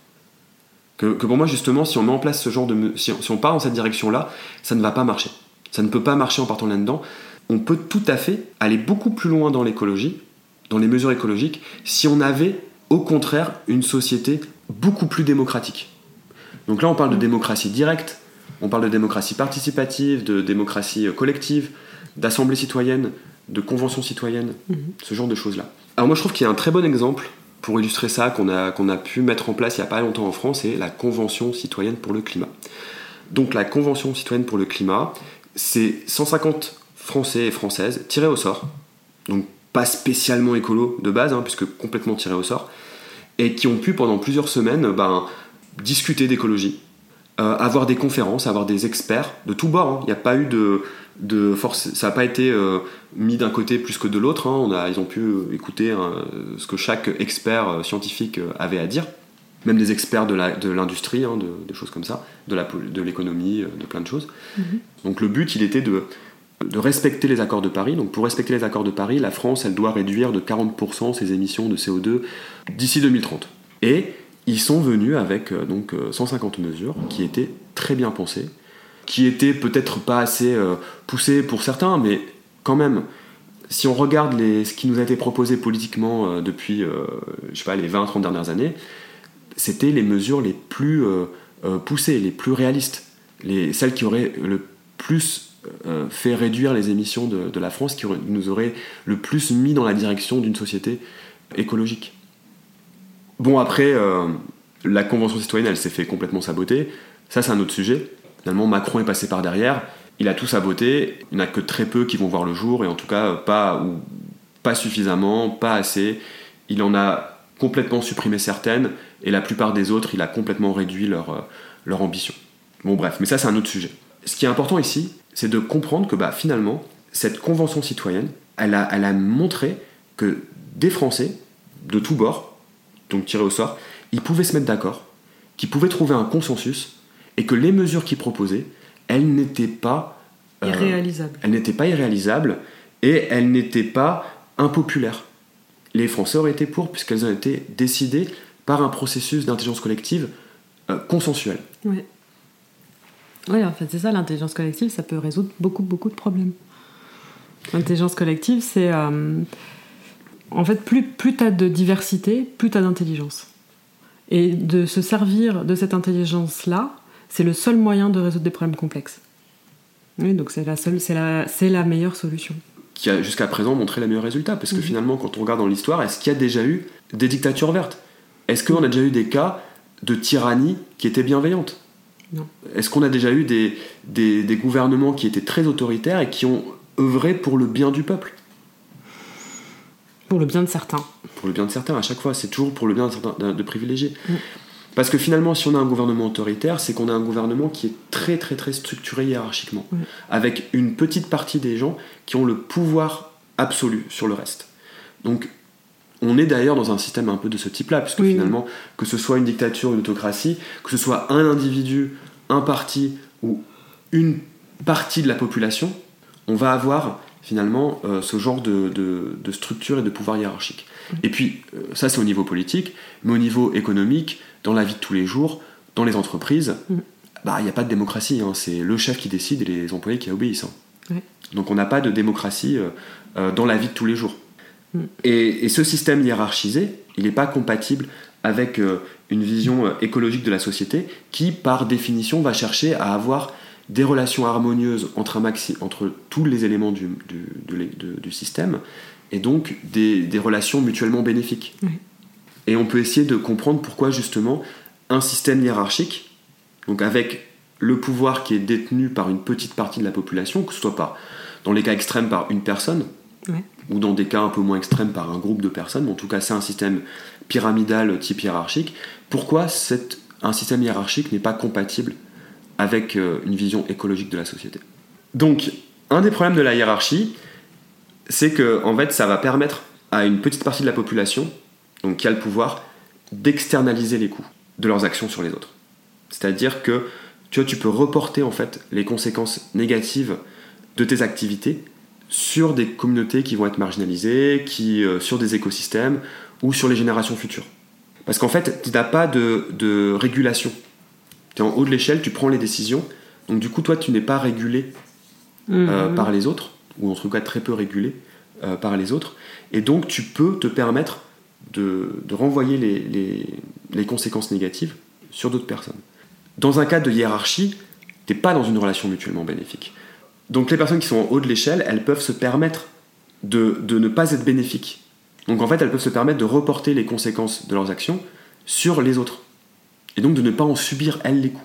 Que, pour moi, justement, si on met en place ce genre de. Si on, si on part dans cette direction-là, ça ne va pas marcher. Ça ne peut pas marcher en partant là-dedans. On peut tout à fait aller beaucoup plus loin dans l'écologie, dans les mesures écologiques, si on avait, au contraire, une société beaucoup plus démocratique. Donc là, on parle de démocratie directe, on parle de démocratie participative, de démocratie collective, d'assemblée citoyenne, de convention citoyenne, mhm. ce genre de choses-là. Alors moi, je trouve qu'il y a un très bon exemple pour illustrer ça qu'on a, qu'on a pu mettre en place il n'y a pas longtemps en France, c'est la Convention citoyenne pour le climat. Donc la Convention citoyenne pour le climat, c'est 150 Français et Françaises tirés au sort, donc pas spécialement écolo de base, hein, puisque complètement tirés au sort, et qui ont pu pendant plusieurs semaines ben, discuter d'écologie, euh, avoir des conférences, avoir des experts de tous bords. Hein. Il n'y a pas eu de, de force, ça n'a pas été euh, mis d'un côté plus que de l'autre. Hein. On a, ils ont pu écouter hein, ce que chaque expert euh, scientifique avait à dire. même des experts de l'industrie, de, de, de, choses comme ça, de l'économie, de, de plein de choses. Mhm. Donc le but, il était de, de respecter les accords de Paris. Donc pour respecter les accords de Paris, la France, elle doit réduire de 40% ses émissions de CO2 d'ici 2030. Et ils sont venus avec euh, donc 150 mesures qui étaient très bien pensées, qui étaient peut-être pas assez euh, poussées pour certains, mais quand même, si on regarde les, ce qui nous a été proposé politiquement euh, depuis, je sais pas, les 20-30 dernières années, c'était les mesures les plus poussées, les plus réalistes, les, celles qui auraient le plus fait réduire les émissions de, la France, qui nous auraient le plus mis dans la direction d'une société écologique. Bon, après, euh, la Convention citoyenne, elle s'est fait complètement saboter. Ça, c'est un autre sujet. Finalement, Macron est passé par derrière. Il a tout saboté. Il n'y en a que très peu qui vont voir le jour, et en tout cas, pas, ou, pas suffisamment, pas assez. Il en a complètement supprimé certaines, et la plupart des autres, il a complètement réduit leur, euh, leur ambition. Bon, bref, mais ça, c'est un autre sujet. Ce qui est important ici, c'est de comprendre que bah, finalement, cette Convention citoyenne, elle a, elle a montré que des Français, de tous bords, donc tiré au sort, ils pouvaient se mettre d'accord, qu'ils pouvaient trouver un consensus, et que les mesures qu'ils proposaient, elles n'étaient pas... Euh, irréalisables. Elles n'étaient pas irréalisables, et elles n'étaient pas impopulaires. Les Français auraient été pour, puisqu'elles ont été décidées par un processus d'intelligence collective euh, consensuel. Oui. Oui, en fait, c'est ça, l'intelligence collective, ça peut résoudre beaucoup, beaucoup de problèmes. L'intelligence collective, c'est... Euh, en fait, plus, plus tu as de diversité, plus tu as d'intelligence. Et de se servir de cette intelligence-là, c'est le seul moyen de résoudre des problèmes complexes. Oui, donc c'est la, seule, c'est la, c'est la meilleure solution. Qui a jusqu'à présent montré les meilleurs résultats. Parce que finalement, quand on regarde dans l'histoire, est-ce qu'il y a déjà eu des dictatures vertes? Est-ce qu'on a déjà eu des cas de tyrannie qui étaient bienveillantes? Est-ce qu'on a déjà eu des, des, des gouvernements qui étaient très autoritaires et qui ont œuvré pour le bien du peuple? Pour le bien de certains. Pour le bien de certains, à chaque fois, c'est toujours pour le bien de, certains, de, privilégiés. Mm. Parce que finalement, si on a un gouvernement autoritaire, c'est qu'on a un gouvernement qui est très très très structuré hiérarchiquement, mm. avec une petite partie des gens qui ont le pouvoir absolu sur le reste. Donc, on est d'ailleurs dans un système un peu de ce type-là, puisque finalement, que ce soit une dictature, une autocratie, que ce soit un individu, un parti ou une partie de la population, on va avoir finalement euh, ce genre de, de, structure et de pouvoir hiérarchique. Et puis, euh, ça c'est au niveau politique, mais au niveau économique, dans la vie de tous les jours, dans les entreprises, mm. bah, il n'y a pas de démocratie, hein. c'est le chef qui décide et les employés qui obéissent. Hein. Donc on n'a pas de démocratie euh, dans la vie de tous les jours. Mm. Et, et, ce système hiérarchisé, il n'est pas compatible avec une vision écologique de la société qui, par définition, va chercher à avoir des relations harmonieuses entre, un maxi, entre tous les éléments du, du, système, et donc des, relations mutuellement bénéfiques. Et on peut essayer de comprendre pourquoi justement un système hiérarchique, donc avec le pouvoir qui est détenu par une petite partie de la population, que ce soit pas dans les cas extrêmes par une personne, ou dans des cas un peu moins extrêmes par un groupe de personnes, mais en tout cas c'est un système pyramidal type hiérarchique, pourquoi un système hiérarchique n'est pas compatible avec euh, une vision écologique de la société? Donc, un des problèmes de la hiérarchie, c'est que fait, ça va permettre à une petite partie de la population, donc qui a le pouvoir, d'externaliser les coûts de leurs actions sur les autres. C'est-à-dire que tu vois, tu peux reporter en fait les conséquences négatives de tes activités sur des communautés qui vont être marginalisées, qui, euh, sur des écosystèmes ou sur les générations futures. Parce qu'en fait, tu n'as pas de, de régulation tu es en haut de l'échelle, tu prends les décisions. Donc du coup, toi, tu n'es pas régulé euh, mhm. par les autres, ou en tout cas très peu régulé euh, par les autres. Et donc, tu peux te permettre de, renvoyer les, les, conséquences négatives sur d'autres personnes. Dans un cas de hiérarchie, tu n'es pas dans une relation mutuellement bénéfique. Donc les personnes qui sont en haut de l'échelle, elles peuvent se permettre de, de ne pas être bénéfiques. Donc en fait, elles peuvent se permettre de reporter les conséquences de leurs actions sur les autres et donc de ne pas en subir, elles, les coûts.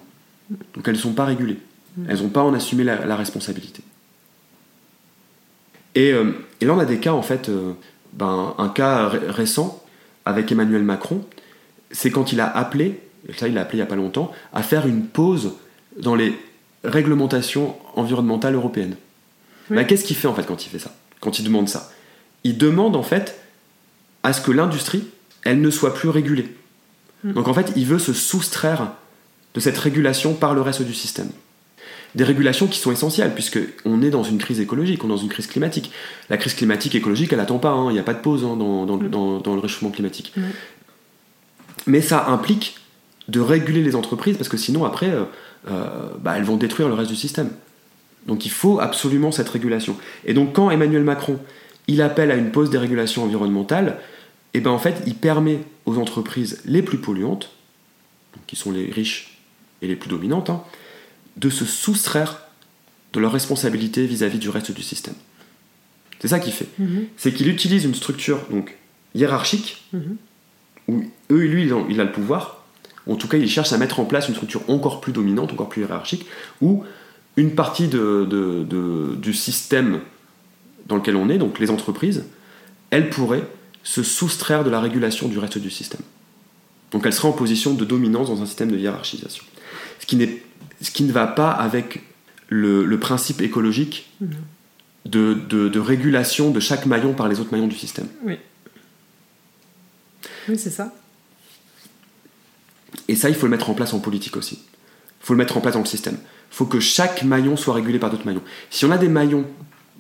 Donc elles ne sont pas régulées. Mm. Elles n'ont pas en assumer la, responsabilité. Euh, et, là, on a des cas, en fait, euh, ben, un cas récent avec Emmanuel Macron, c'est quand il a appelé, ça il l'a appelé il n'y a pas longtemps, à faire une pause dans les réglementations environnementales européennes. Ben, qu'est-ce qu'il fait en fait quand il fait ça Quand il demande ça? Il demande en fait à ce que l'industrie, elle ne soit plus régulée. Mm. Donc en fait, il veut se soustraire de cette régulation par le reste du système. Des régulations qui sont essentielles, puisqu'on est dans une crise écologique, on est dans une crise climatique. La crise climatique écologique, elle n'attend pas, hein. il n'y a pas de pause hein, dans, mm. dans, dans, le réchauffement climatique. Mm. Mais ça implique de réguler les entreprises, parce que sinon, après, euh, bah, elles vont détruire le reste du système. Donc il faut absolument cette régulation. Et donc quand Emmanuel Macron, il appelle à une pause des régulations environnementales, et eh ben en fait, il permet aux entreprises les plus polluantes, qui sont les riches et les plus dominantes, hein, de se soustraire de leurs responsabilités vis-à-vis du reste du système. C'est ça qu'il fait. Mhm. C'est qu'il utilise une structure donc hiérarchique, mhm. où eux, lui, il a le pouvoir. En tout cas, il cherche à mettre en place une structure encore plus dominante, encore plus hiérarchique, où une partie du système dans lequel on est, donc les entreprises, elles pourraient se soustraire de la régulation du reste du système. Donc elle sera en position de dominance dans un système de hiérarchisation. Ce qui, ce qui ne va pas avec le, principe écologique de, régulation de chaque maillon par les autres maillons du système. Oui. Oui, c'est ça. Et ça, il faut le mettre en place en politique aussi. Il faut le mettre en place dans le système. Il faut que chaque maillon soit régulé par d'autres maillons. Si on a des maillons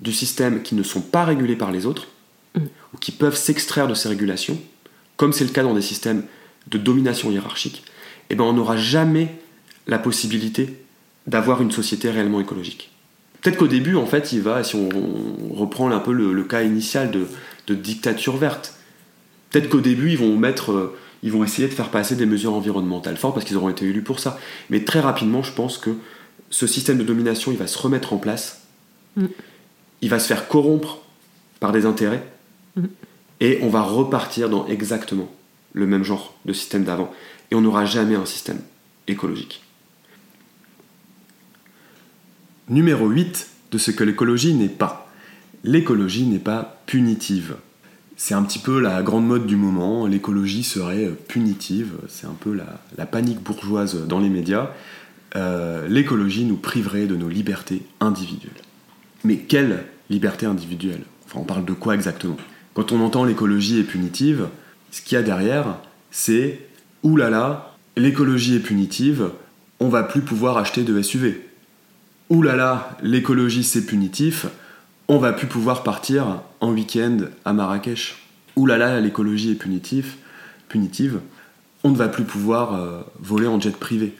du système qui ne sont pas régulés par les autres, mm. ou qui peuvent s'extraire de ces régulations, comme c'est le cas dans des systèmes de domination hiérarchique, eh ben on n'aura jamais la possibilité d'avoir une société réellement écologique. Peut-être qu'au début, en fait, il va, si on, reprend un peu le, cas initial de, dictature verte, peut-être qu'au début, ils vont mettre, euh, ils vont essayer de faire passer des mesures environnementales fortes parce qu'ils auront été élus pour ça. Mais très rapidement, je pense que ce système de domination, il va se remettre en place. Mm. Il va se faire corrompre par des intérêts. Mm. Et on va repartir dans exactement le même genre de système d'avant. Et on n'aura jamais un système écologique. Numéro 8 de ce que l'écologie n'est pas. L'écologie n'est pas punitive. C'est un petit peu la grande mode du moment, l'écologie serait punitive, c'est un peu la, panique bourgeoise dans les médias. Euh, l'écologie nous priverait de nos libertés individuelles. Mais quelle liberté individuelle? Enfin, on parle de quoi exactement? Quand on entend l'écologie est punitive, ce qu'il y a derrière, c'est oulala, l'écologie est punitive, on va plus pouvoir acheter de SUV. Oulala, l'écologie c'est punitif, on va plus pouvoir partir en week-end à Marrakech. Oulala, l'écologie est punitive, punitive, on ne va plus pouvoir euh, voler en jet privé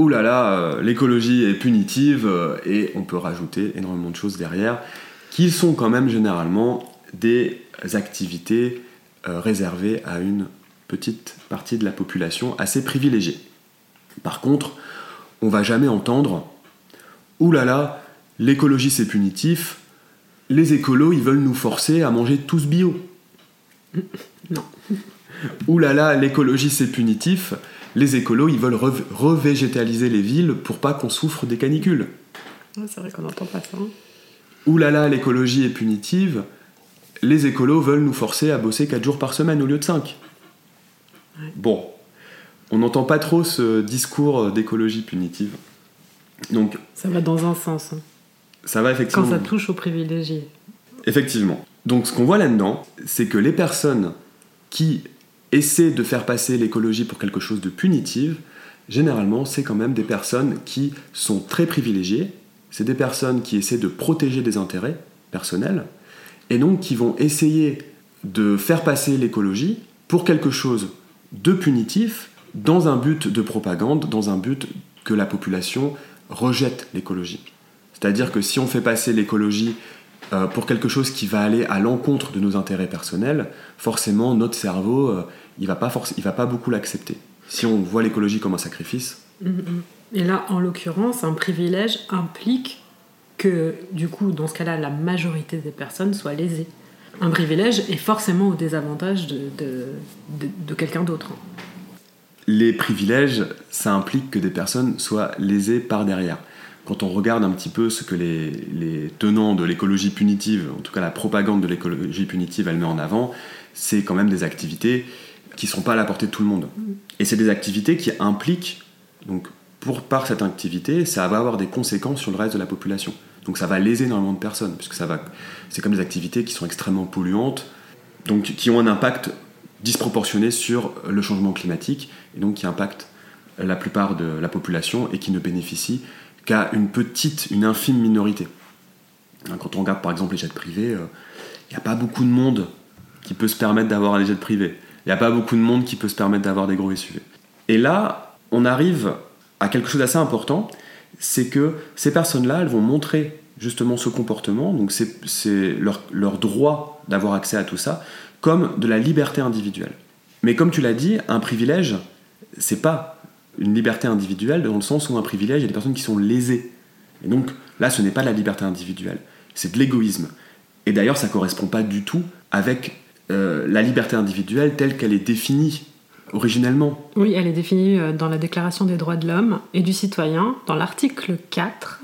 ouh là là, l'écologie est punitive, euh, et on peut rajouter énormément de choses derrière, qui sont quand même généralement des activités euh, réservées à une petite partie de la population assez privilégiée. Par contre, on va jamais entendre ouh là là, l'écologie c'est punitif, les écolos ils veulent nous forcer à manger tous bio. Non. Ouh là là, l'écologie c'est punitif, les écolos, ils veulent revégétaliser les villes pour pas qu'on souffre des canicules. c'est vrai qu'on n'entend pas ça. Hein. Ouh là là, l'écologie est punitive. Les écolos veulent nous forcer à bosser 4 jours par semaine au lieu de 5. Bon, on n'entend pas trop ce discours d'écologie punitive. Donc, ça va dans un sens. Hein. Ça va effectivement. Quand ça touche aux privilégiés. Effectivement. Donc ce qu'on voit là-dedans, c'est que les personnes qui essaient de faire passer l'écologie pour quelque chose de punitif, généralement, c'est quand même des personnes qui sont très privilégiées, c'est des personnes qui essaient de protéger des intérêts personnels, et donc qui vont essayer de faire passer l'écologie pour quelque chose de punitif, dans un but de propagande, dans un but que la population rejette l'écologie. C'est-à-dire que si on fait passer l'écologie euh, pour quelque chose qui va aller à l'encontre de nos intérêts personnels, forcément notre cerveau, euh, il va pas il va pas beaucoup l'accepter. Si on voit l'écologie comme un sacrifice. Mm, mm. Et là, en l'occurrence, un privilège implique que, du coup, dans ce cas-là, la majorité des personnes soient lésées. Un privilège est forcément au désavantage de, de, de quelqu'un d'autre. Les privilèges, ça implique que des personnes soient lésées par derrière quand on regarde un petit peu ce que les, tenants de l'écologie punitive, en tout cas la propagande de l'écologie punitive, elle met en avant, c'est quand même des activités qui ne sont pas à la portée de tout le monde. Et c'est des activités qui impliquent, donc pour, par cette activité, ça va avoir des conséquences sur le reste de la population. Donc ça va léser énormément de personnes, puisque ça va, c'est comme des activités qui sont extrêmement polluantes, donc qui ont un impact disproportionné sur le changement climatique, et donc qui impacte la plupart de la population et qui ne bénéficie qu'à une petite, une infime minorité. Hein, quand on regarde par exemple les jets privés, il n'y a pas beaucoup de monde qui peut se permettre d'avoir des jets privés. Il n'y a pas beaucoup de monde qui peut se permettre d'avoir des gros SUV. Et là, on arrive à quelque chose d'assez important, c'est que ces personnes-là, elles vont montrer justement ce comportement, donc c'est leur, leur droit d'avoir accès à tout ça, comme de la liberté individuelle. Mais comme tu l'as dit, un privilège, c'est pas une liberté individuelle dans le sens où un privilège, il y a des personnes qui sont lésées. Et donc là, ce n'est pas de la liberté individuelle, c'est de l'égoïsme. Et d'ailleurs, ça ne correspond pas du tout avec euh, la liberté individuelle telle qu'elle est définie originellement. Oui, elle est définie euh, dans la Déclaration des droits de l'homme et du citoyen, dans l'article 4.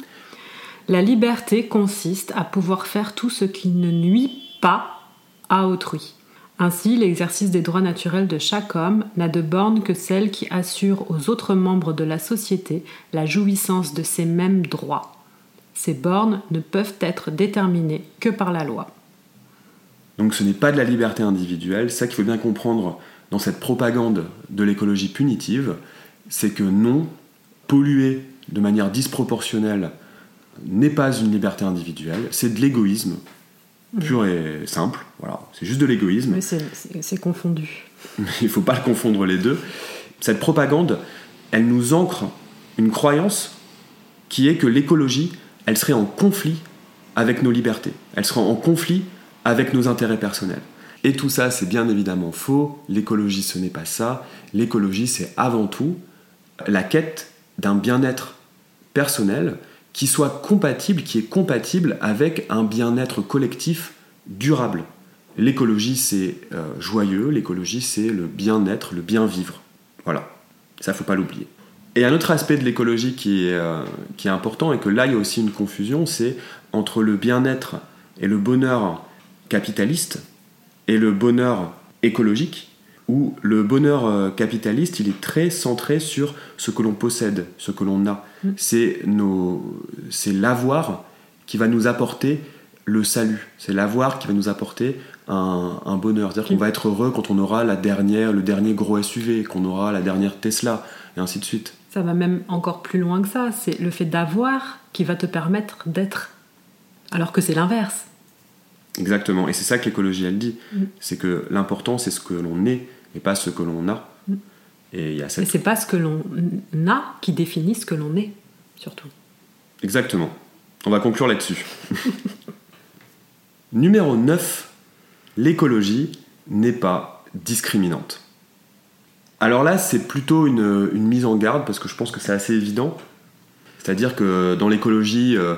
La liberté consiste à pouvoir faire tout ce qui ne nuit pas à autrui. Ainsi, l'exercice des droits naturels de chaque homme n'a de borne que celle qui assure aux autres membres de la société la jouissance de ces mêmes droits. Ces bornes ne peuvent être déterminées que par la loi. Donc ce n'est pas de la liberté individuelle, ça qu'il faut bien comprendre dans cette propagande de l'écologie punitive, c'est que non, polluer de manière disproportionnelle n'est pas une liberté individuelle, c'est de l'égoïsme pur et simple, voilà, c'est juste de l'égoïsme. Mais c'est confondu. Mais il ne faut pas le confondre les deux. Cette propagande, elle nous ancre une croyance qui est que l'écologie, elle serait en conflit avec nos libertés, elle serait en conflit avec nos intérêts personnels. Et tout ça, c'est bien évidemment faux. L'écologie, ce n'est pas ça. L'écologie, c'est avant tout la quête d'un bien-être personnel qui soit compatible, qui est compatible avec un bien-être collectif durable. L'écologie, c'est euh, joyeux, l'écologie, c'est le bien-être, le bien-vivre. Voilà, ça, faut pas l'oublier. Et un autre aspect de l'écologie euh, qui est important, et que là, il y a aussi une confusion, c'est entre le bien-être et le bonheur capitaliste et le bonheur écologique, où le bonheur euh, capitaliste, il est très centré sur ce que l'on possède, ce que l'on a. Mm. C'est, c'est l'avoir qui va nous apporter le salut. C'est l'avoir qui va nous apporter un, bonheur. C'est-à-dire qu'on va être heureux quand on aura la dernière, le dernier gros SUV, qu'on aura la dernière Tesla, et ainsi de suite. Ça va même encore plus loin que ça. C'est le fait d'avoir qui va te permettre d'être. Alors que c'est l'inverse. Exactement. Et c'est ça que l'écologie, elle dit. Mm. C'est que l'important, c'est ce que l'on est et pas ce que l'on a. Mm. Et il y a cette... c'est pas ce que l'on a qui définit ce que l'on est, surtout. Exactement. On va conclure là-dessus. Numéro 9. L'écologie n'est pas discriminante. Alors là, c'est plutôt une, mise en garde parce que je pense que c'est assez évident. C'est-à-dire que dans l'écologie, euh,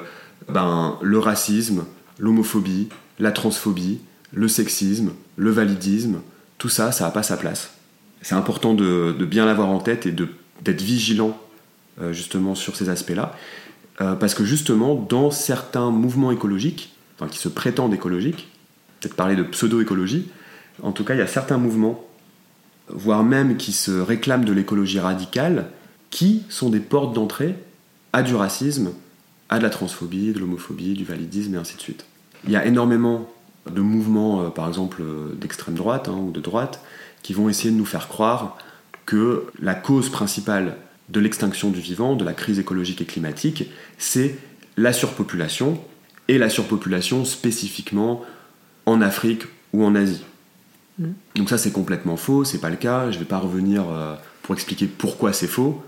ben, le racisme, l'homophobie, la transphobie, le sexisme, le validisme, tout ça, ça n'a pas sa place. C'est important de, bien l'avoir en tête et d'être vigilant euh, justement sur ces aspects-là, euh, parce que justement, dans certains mouvements écologiques, enfin, qui se prétendent écologiques, peut-être parler de pseudo-écologie, en tout cas, il y a certains mouvements, voire même qui se réclament de l'écologie radicale, qui sont des portes d'entrée à du racisme, à de la transphobie, de l'homophobie, du validisme et ainsi de suite. Il y a énormément de mouvements, euh, par exemple euh, d'extrême droite hein, ou de droite, qui vont essayer de nous faire croire que la cause principale de l'extinction du vivant, de la crise écologique et climatique, c'est la surpopulation, et la surpopulation spécifiquement en Afrique ou en Asie. Mm. Donc ça c'est complètement faux, c'est pas le cas, je ne vais pas revenir euh, pour expliquer pourquoi c'est faux,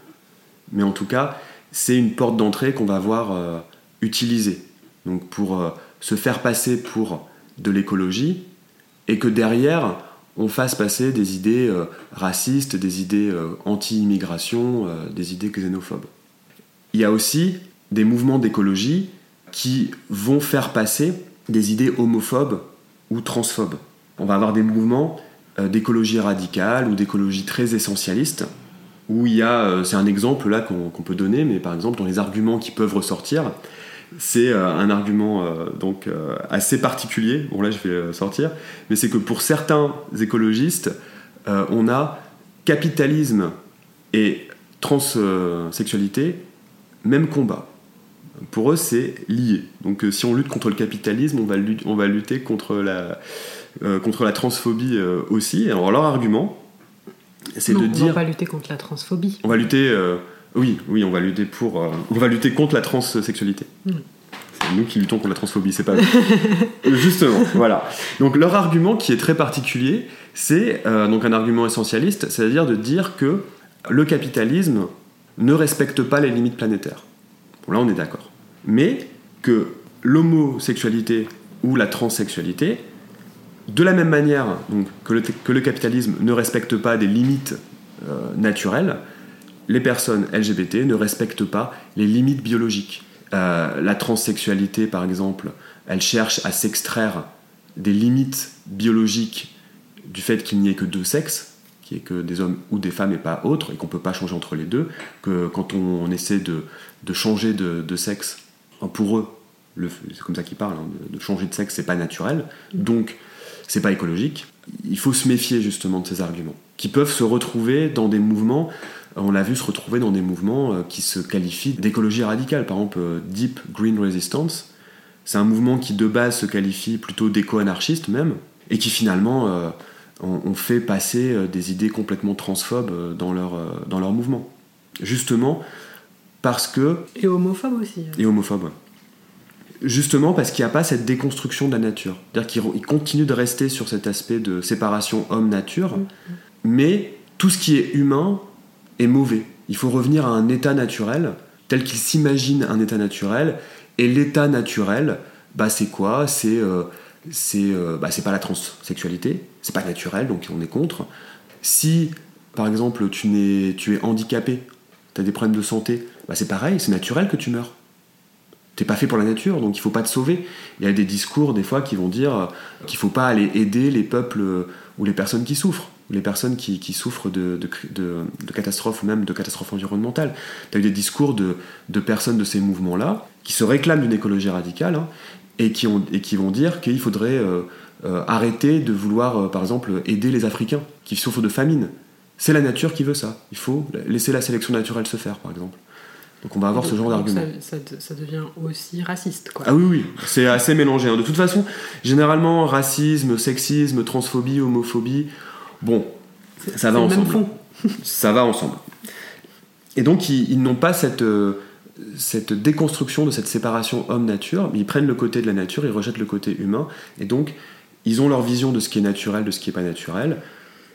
mais en tout cas c'est une porte d'entrée qu'on va voir utiliser. Donc pour se faire passer pour de l'écologie et que derrière on fasse passer des idées euh, racistes, des idées euh, anti-immigration, euh, des idées xénophobes. Il y a aussi des mouvements d'écologie qui vont faire passer des idées homophobes ou transphobes. On va avoir des mouvements d'écologie radicale ou d'écologie très essentialiste, où il y a, c'est un exemple là qu'on peut donner, mais par exemple dans les arguments qui peuvent ressortir, c'est euh, un argument euh, donc euh, assez particulier. Bon là je vais sortir, mais c'est que pour certains écologistes, on a capitalisme et transsexualité même combat. Pour eux, c'est lié. Donc si on lutte contre le capitalisme, on va, on va lutter contre la, contre la transphobie aussi. Alors leur argument, c'est de dire... On va lutter contre la transphobie. On va lutter... oui, oui, on va lutter pour... on va lutter contre la transsexualité. Hmm nous qui luttons contre la transphobie, c'est pas Justement, voilà. Donc leur argument qui est très particulier, c'est euh, donc un argument essentialiste, c'est-à-dire de dire que le capitalisme ne respecte pas les limites planétaires. Bon là on est d'accord. Mais que l'homosexualité ou la transsexualité, de la même manière donc, que, le, que, le, capitalisme ne respecte pas des limites euh, naturelles, les personnes LGBT ne respectent pas les limites biologiques. Euh, la transsexualité, par exemple, elle cherche à s'extraire des limites biologiques du fait qu'il n'y ait que deux sexes, qui est que des hommes ou des femmes et pas autres, et qu'on ne peut pas changer entre les deux, que quand on, essaie de, changer de, sexe, pour eux, c'est comme ça qu'ils parlent, hein, de, changer de sexe, c'est pas naturel, donc c'est pas écologique. Il faut se méfier justement de ces arguments, qui peuvent se retrouver dans des mouvements on l'a vu se retrouver dans des mouvements euh, qui se qualifient d'écologie radicale. Par exemple, euh, Deep Green Resistance, c'est un mouvement qui de base se qualifie plutôt d'éco-anarchiste même, et qui finalement euh, ont, fait passer des idées complètement transphobes dans leur, dans leur mouvement. Justement parce que... Et homophobes aussi. Et homophobes, ouais. Justement parce qu'il n'y a pas cette déconstruction de la nature. C'est-à-dire qu'ils continuent de rester sur cet aspect de séparation homme-nature, mm, mm. mais tout ce qui est humain est mauvais. Il faut revenir à un état naturel, tel qu'il s'imagine un état naturel. Et l'état naturel, bah, c'est quoi? C'est euh, euh, bah, pas la transsexualité, c'est pas naturel, donc on est contre. Si, par exemple, tu, es, tu es handicapé, tu as des problèmes de santé, bah, c'est pareil, c'est naturel que tu meurs. T'es pas fait pour la nature, donc il faut pas te sauver. Il y a des discours, des fois, qui vont dire qu'il faut pas aller aider les peuples ou les personnes qui souffrent les personnes qui, souffrent de, catastrophes ou même de catastrophes environnementales. Tu as eu des discours de, personnes de ces mouvements-là qui se réclament d'une écologie radicale hein, et, qui ont, et qui vont dire qu'il faudrait euh, euh, arrêter de vouloir, euh, par exemple, aider les Africains qui souffrent de famine. C'est la nature qui veut ça. Il faut laisser la sélection naturelle se faire, par exemple. Donc on va avoir ce genre d'argument. Ça, devient aussi raciste. Quoi. Ah oui, oui, c'est assez mélangé. Hein. De toute façon, généralement, racisme, sexisme, transphobie, homophobie, Bon, ça va ensemble. ça va ensemble. Et donc, ils, n'ont pas cette, euh, cette déconstruction de cette séparation homme-nature, ils prennent le côté de la nature, ils rejettent le côté humain, et donc, ils ont leur vision de ce qui est naturel, de ce qui n'est pas naturel.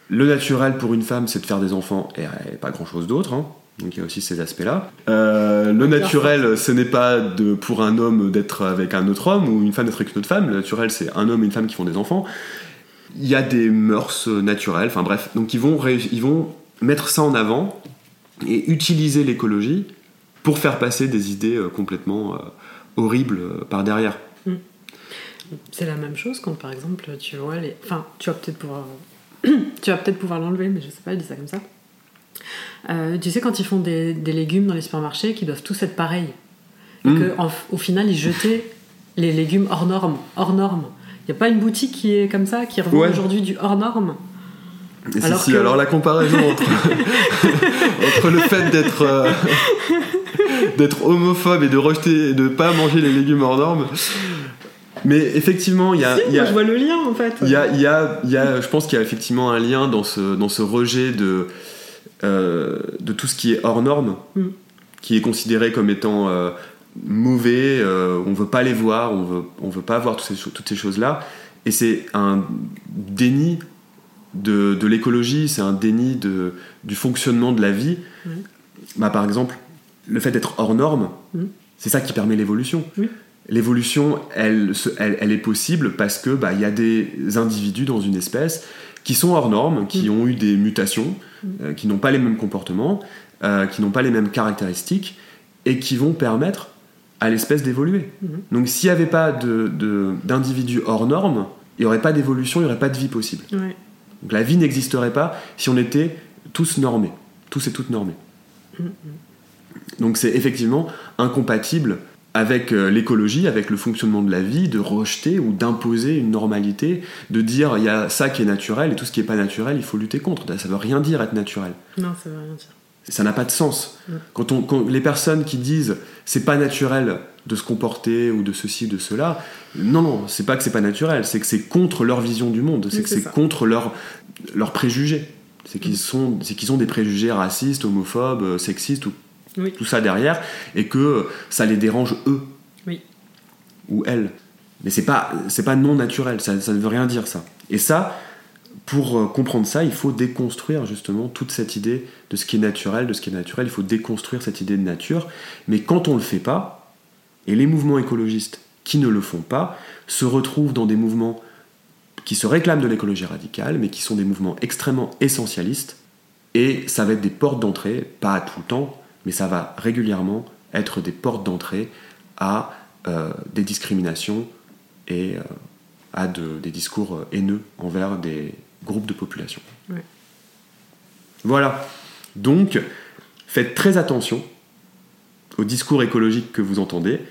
Le naturel pour une femme, c'est de faire des enfants et, pas grand-chose d'autre. Hein. Donc il y a aussi ces aspects-là. Euh, le naturel, ce n'est pas de, pour un homme d'être avec un autre homme ou une femme d'être avec une autre femme. Le naturel, c'est un homme et une femme qui font des enfants il y a des mœurs naturelles, enfin bref, donc ils vont, ils vont mettre ça en avant et utiliser l'écologie pour faire passer des idées euh, complètement euh, horribles euh, par derrière. Mm. C'est la même chose quand par exemple tu vois les. Enfin, tu vas peut-être pouvoir. tu vas peut-être pouvoir l'enlever, mais je sais pas, je dis ça comme ça. tu sais, quand ils font des, légumes dans les supermarchés qui doivent tous être pareils, et mm. qu'au final ils jetaient les légumes hors normes, hors normes. Il n'y a pas une boutique qui est comme ça, qui revend aujourd'hui du hors norme alors, si, alors la comparaison entre, entre le fait d'être euh, d'être homophobe et de rejeter de pas manger les légumes hors normes mais effectivement il y a, je vois le lien en fait. Il y a, y, a, y a, je pense qu'il y a effectivement un lien dans ce, dans ce rejet de euh, de tout ce qui est hors norme mm. qui est considéré comme étant euh, mauvais, euh, on veut pas les voir, on veut, on veut pas voir toutes ces, toutes ces choses-là. Et c'est un déni de, de l'écologie, c'est un déni de, du fonctionnement de la vie. Bah, par exemple, le fait d'être hors norme, c'est ça qui permet l'évolution. L'évolution, elle, elle, elle, est possible parce que bah, y a des individus dans une espèce qui sont hors normes, qui ont eu des mutations, euh, qui n'ont pas les mêmes comportements, euh, qui n'ont pas les mêmes caractéristiques, et qui vont permettre à l'espèce d'évoluer. Mhm. Donc s'il n'y avait pas d'individus de, hors normes, il n'y aurait pas d'évolution, il n'y aurait pas de vie possible. Donc la vie n'existerait pas si on était tous normés, tous et toutes normés. Mhm. Donc c'est effectivement incompatible avec euh, l'écologie, avec le fonctionnement de la vie, de rejeter ou d'imposer une normalité, de dire il y a ça qui est naturel et tout ce qui n'est pas naturel, il faut lutter contre. Ça veut rien dire être naturel. Non, ça veut rien dire. Ça n'a pas de sens. Mm. Quand, on, quand les personnes qui disent c'est pas naturel de se comporter ou de ceci, de cela, non, non, c'est pas que c'est pas naturel, c'est que c'est contre leur vision du monde, c'est Oui, que c'est contre leur- leurs préjugés. C'est Mm. qu'ils sont, c'est qu'ils ont des préjugés racistes, homophobes, euh, sexistes, ou Oui. tout ça derrière, et que ça les dérange eux Oui. ou elles. Mais c'est pas, c'est pas non naturel, ça, ça ne veut rien dire ça. Et ça, pour euh, comprendre ça, il faut déconstruire justement toute cette idée de ce qui est naturel, de ce qui est naturel. Il faut déconstruire cette idée de nature. Mais quand on le fait pas, et les mouvements écologistes qui ne le font pas se retrouvent dans des mouvements qui se réclament de l'écologie radicale, mais qui sont des mouvements extrêmement essentialistes. Et ça va être des portes d'entrée, pas tout le temps, mais ça va régulièrement être des portes d'entrée à euh, des discriminations et euh, à de- des discours haineux envers des groupes de population. Ouais. Voilà. Donc, faites très attention au discours écologique que vous entendez.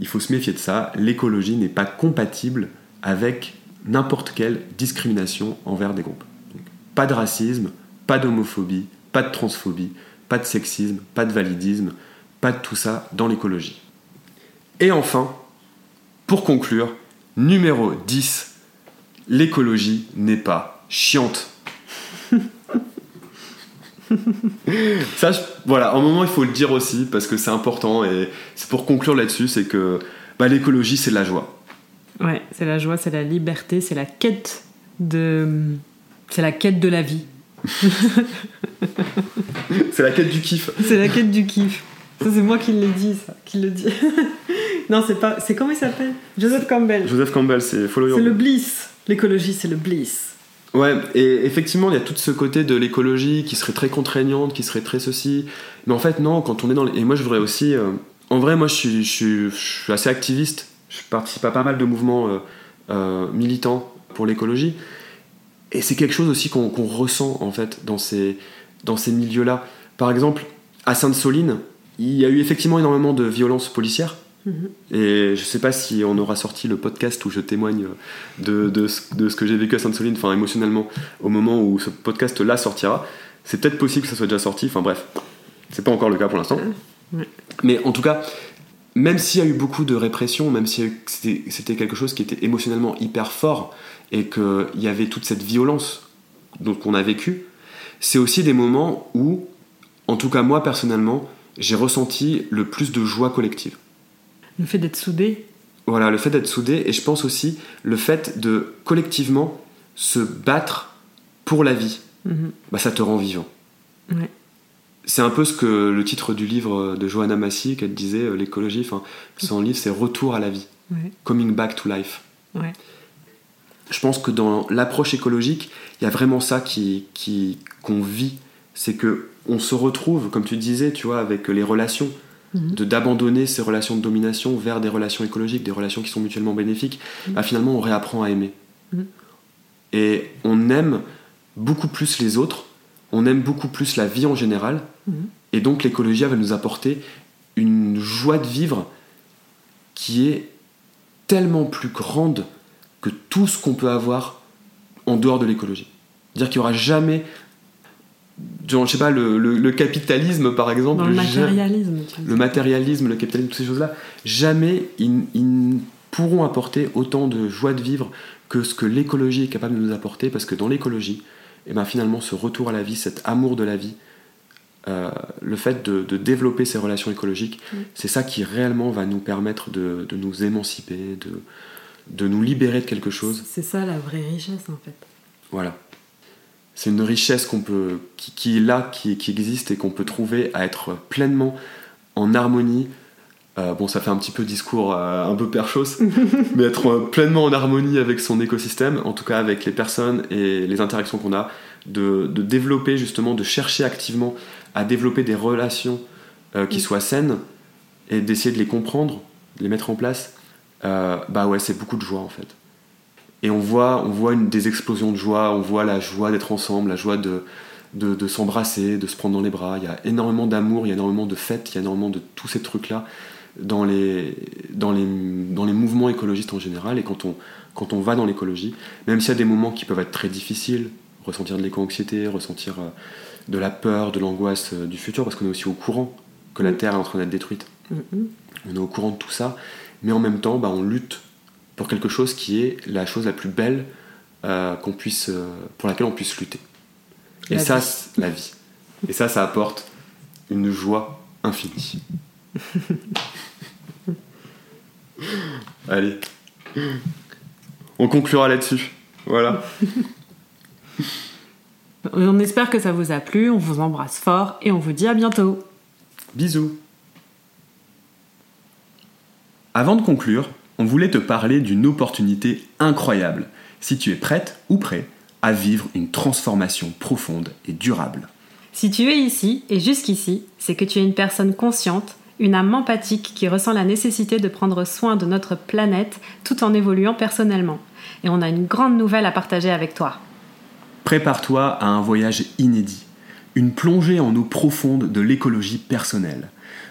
Il faut se méfier de ça. L'écologie n'est pas compatible avec n'importe quelle discrimination envers des groupes. Donc, pas de racisme, pas d'homophobie, pas de transphobie, pas de sexisme, pas de validisme, pas de tout ça dans l'écologie. Et enfin, pour conclure, numéro 10, l'écologie n'est pas chiante. Ça, je- voilà, à un moment, il faut le dire aussi, parce que c'est important, et c'est pour conclure là-dessus, c'est que bah, l'écologie, c'est de la joie. Ouais, c'est la joie, c'est la liberté, c'est la quête de. C'est la quête de la vie. C'est la quête du kiff. C'est la quête du kiff. Ça, c'est moi qui l'ai dit, ça. Qui le dit. non, c'est pas. C'est comment il s'appelle? Joseph Campbell. Joseph Campbell, c'est Follow C'est le bliss. L'écologie, c'est le bliss. Ouais, et effectivement, il y a tout ce côté de l'écologie qui serait très contraignante, qui serait très ceci. Mais en fait, non, quand on est dans les... Et moi, je voudrais aussi... euh, En vrai, moi, je suis, assez activiste. Je participe à pas mal de mouvements euh, euh, militants pour l'écologie. Et c'est quelque chose aussi qu'on qu'on ressent, en fait, dans ces, dans ces milieux-là. Par exemple, à Sainte-Soline, il y a eu effectivement énormément de violences policières. Mhm. Et je sais pas si on aura sorti le podcast où je témoigne de, de, ce, de ce que j'ai vécu à Sainte-Soline, enfin émotionnellement, au moment où ce podcast-là sortira. C'est peut-être possible que ça soit déjà sorti, enfin bref, c'est pas encore le cas pour l'instant. Ouais. Mais en tout cas, même s'il y a eu beaucoup de répression, même si c'était quelque chose qui était émotionnellement hyper fort et qu'il y avait toute cette violence qu'on a vécue, c'est aussi des moments où, en tout cas moi personnellement, j'ai ressenti le plus de joie collective. Le fait d'être soudé. Voilà, le fait d'être soudé, et je pense aussi le fait de collectivement se battre pour la vie, Mhm. bah, ça te rend vivant. Ouais. C'est un peu ce que le titre du livre de Johanna Massy, qu'elle disait, euh, l'écologie, enfin, son livre c'est Retour à la vie, Ouais. Coming Back to Life. Ouais. Je pense que dans l'approche écologique, il y a vraiment ça qui qui- qu'on vit, c'est que on se retrouve, comme tu disais, tu vois, avec les relations, Mhm. de d'abandonner ces relations de domination vers des relations écologiques, des relations qui sont mutuellement bénéfiques, Mhm. bah, finalement on réapprend à aimer. Mhm. Et on aime beaucoup plus les autres, on aime beaucoup plus la vie en général, et donc l'écologie va nous apporter une joie de vivre qui est tellement plus grande que tout ce qu'on peut avoir en dehors de l'écologie. Dire qu'il n'y aura jamais, genre, je sais pas, le, le- le capitalisme par exemple, Dans le matérialisme. tu le matérialisme, le capitalisme, toutes ces choses-là, jamais ils, ils ne pourront apporter autant de joie de vivre que ce que l'écologie est capable de nous apporter, parce que dans l'écologie, et ben finalement, ce retour à la vie, cet amour de la vie, euh, le fait de, de développer ces relations écologiques, Mm. c'est ça qui réellement va nous permettre de, de nous émanciper, de, de nous libérer de quelque chose. C'est ça la vraie richesse en fait. Voilà. C'est une richesse qu'on peut, qui, qui est là, qui, qui existe et qu'on peut trouver à être pleinement en harmonie. Euh, bon, ça fait un petit peu discours euh, un peu perchos, mais être euh, pleinement en harmonie avec son écosystème, en tout cas avec les personnes et les interactions qu'on a, de, de développer justement, de chercher activement à développer des relations euh, qui Mm. soient saines et d'essayer de les comprendre, de les mettre en place. Bah ouais, c'est beaucoup de joie en fait. Et on voit, on voit une, des explosions de joie, on voit la joie d'être ensemble, la joie de, de, de s'embrasser, de se prendre dans les bras. Il y a énormément d'amour, il y a énormément de fêtes, il y a énormément de tous ces trucs-là dans les, dans, les, dans les mouvements écologistes en général. Et quand on, quand on va dans l'écologie, même s'il y a des moments qui peuvent être très difficiles, ressentir de l'éco-anxiété, ressentir euh, de la peur, de l'angoisse euh, du futur, parce qu'on est aussi au courant que la Terre est en train d'être détruite. Mhm. On est au courant de tout ça, mais en même temps, bah, on lutte pour quelque chose qui est la chose la plus belle euh, qu'on puisse, euh, pour laquelle on puisse lutter. Et La ça, vie. c'est la vie. Et ça, ça apporte une joie infinie. Allez. On conclura là-dessus. Voilà. On espère que ça vous a plu, on vous embrasse fort et on vous dit à bientôt. Bisous. Avant de conclure, on voulait te parler d'une opportunité incroyable, si tu es prête ou prêt à vivre une transformation profonde et durable. Si tu es ici et jusqu'ici, c'est que tu es une personne consciente, une âme empathique qui ressent la nécessité de prendre soin de notre planète tout en évoluant personnellement. Et on a une grande nouvelle à partager avec toi. Prépare-toi à un voyage inédit, une plongée en eau profonde de l'écologie personnelle.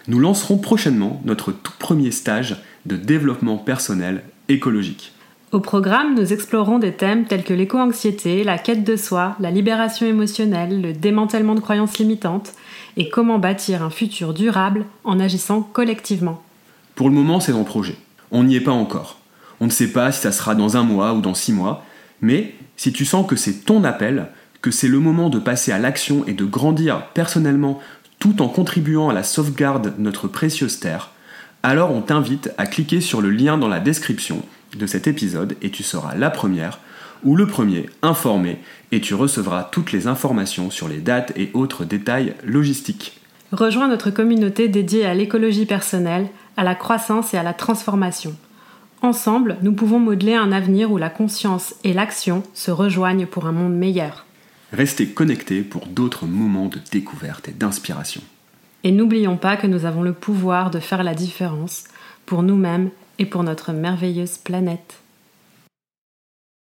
Nous lancerons prochainement notre tout premier stage de développement personnel écologique. Au programme, nous explorerons des thèmes tels que l'éco-anxiété, la quête de soi, la libération émotionnelle, le démantèlement de croyances limitantes et comment bâtir un futur durable en agissant collectivement. Pour le moment, c'est en projet. On n'y est pas encore. On ne sait pas si ça sera dans un mois ou dans six mois, mais si tu sens que c'est ton appel, que c'est le moment de passer à l'action et de grandir personnellement tout en contribuant à la sauvegarde de notre précieuse terre, alors on t'invite à cliquer sur le lien dans la description de cet épisode et tu seras la première ou le premier informé et tu recevras toutes les informations sur les dates et autres détails logistiques. Rejoins notre communauté dédiée à l'écologie personnelle, à la croissance et à la transformation. Ensemble, nous pouvons modeler un avenir où la conscience et l'action se rejoignent pour un monde meilleur. Restez connectés pour d'autres moments de découverte et d'inspiration. Et n'oublions pas que nous avons le pouvoir de faire la différence pour nous-mêmes et pour notre merveilleuse planète.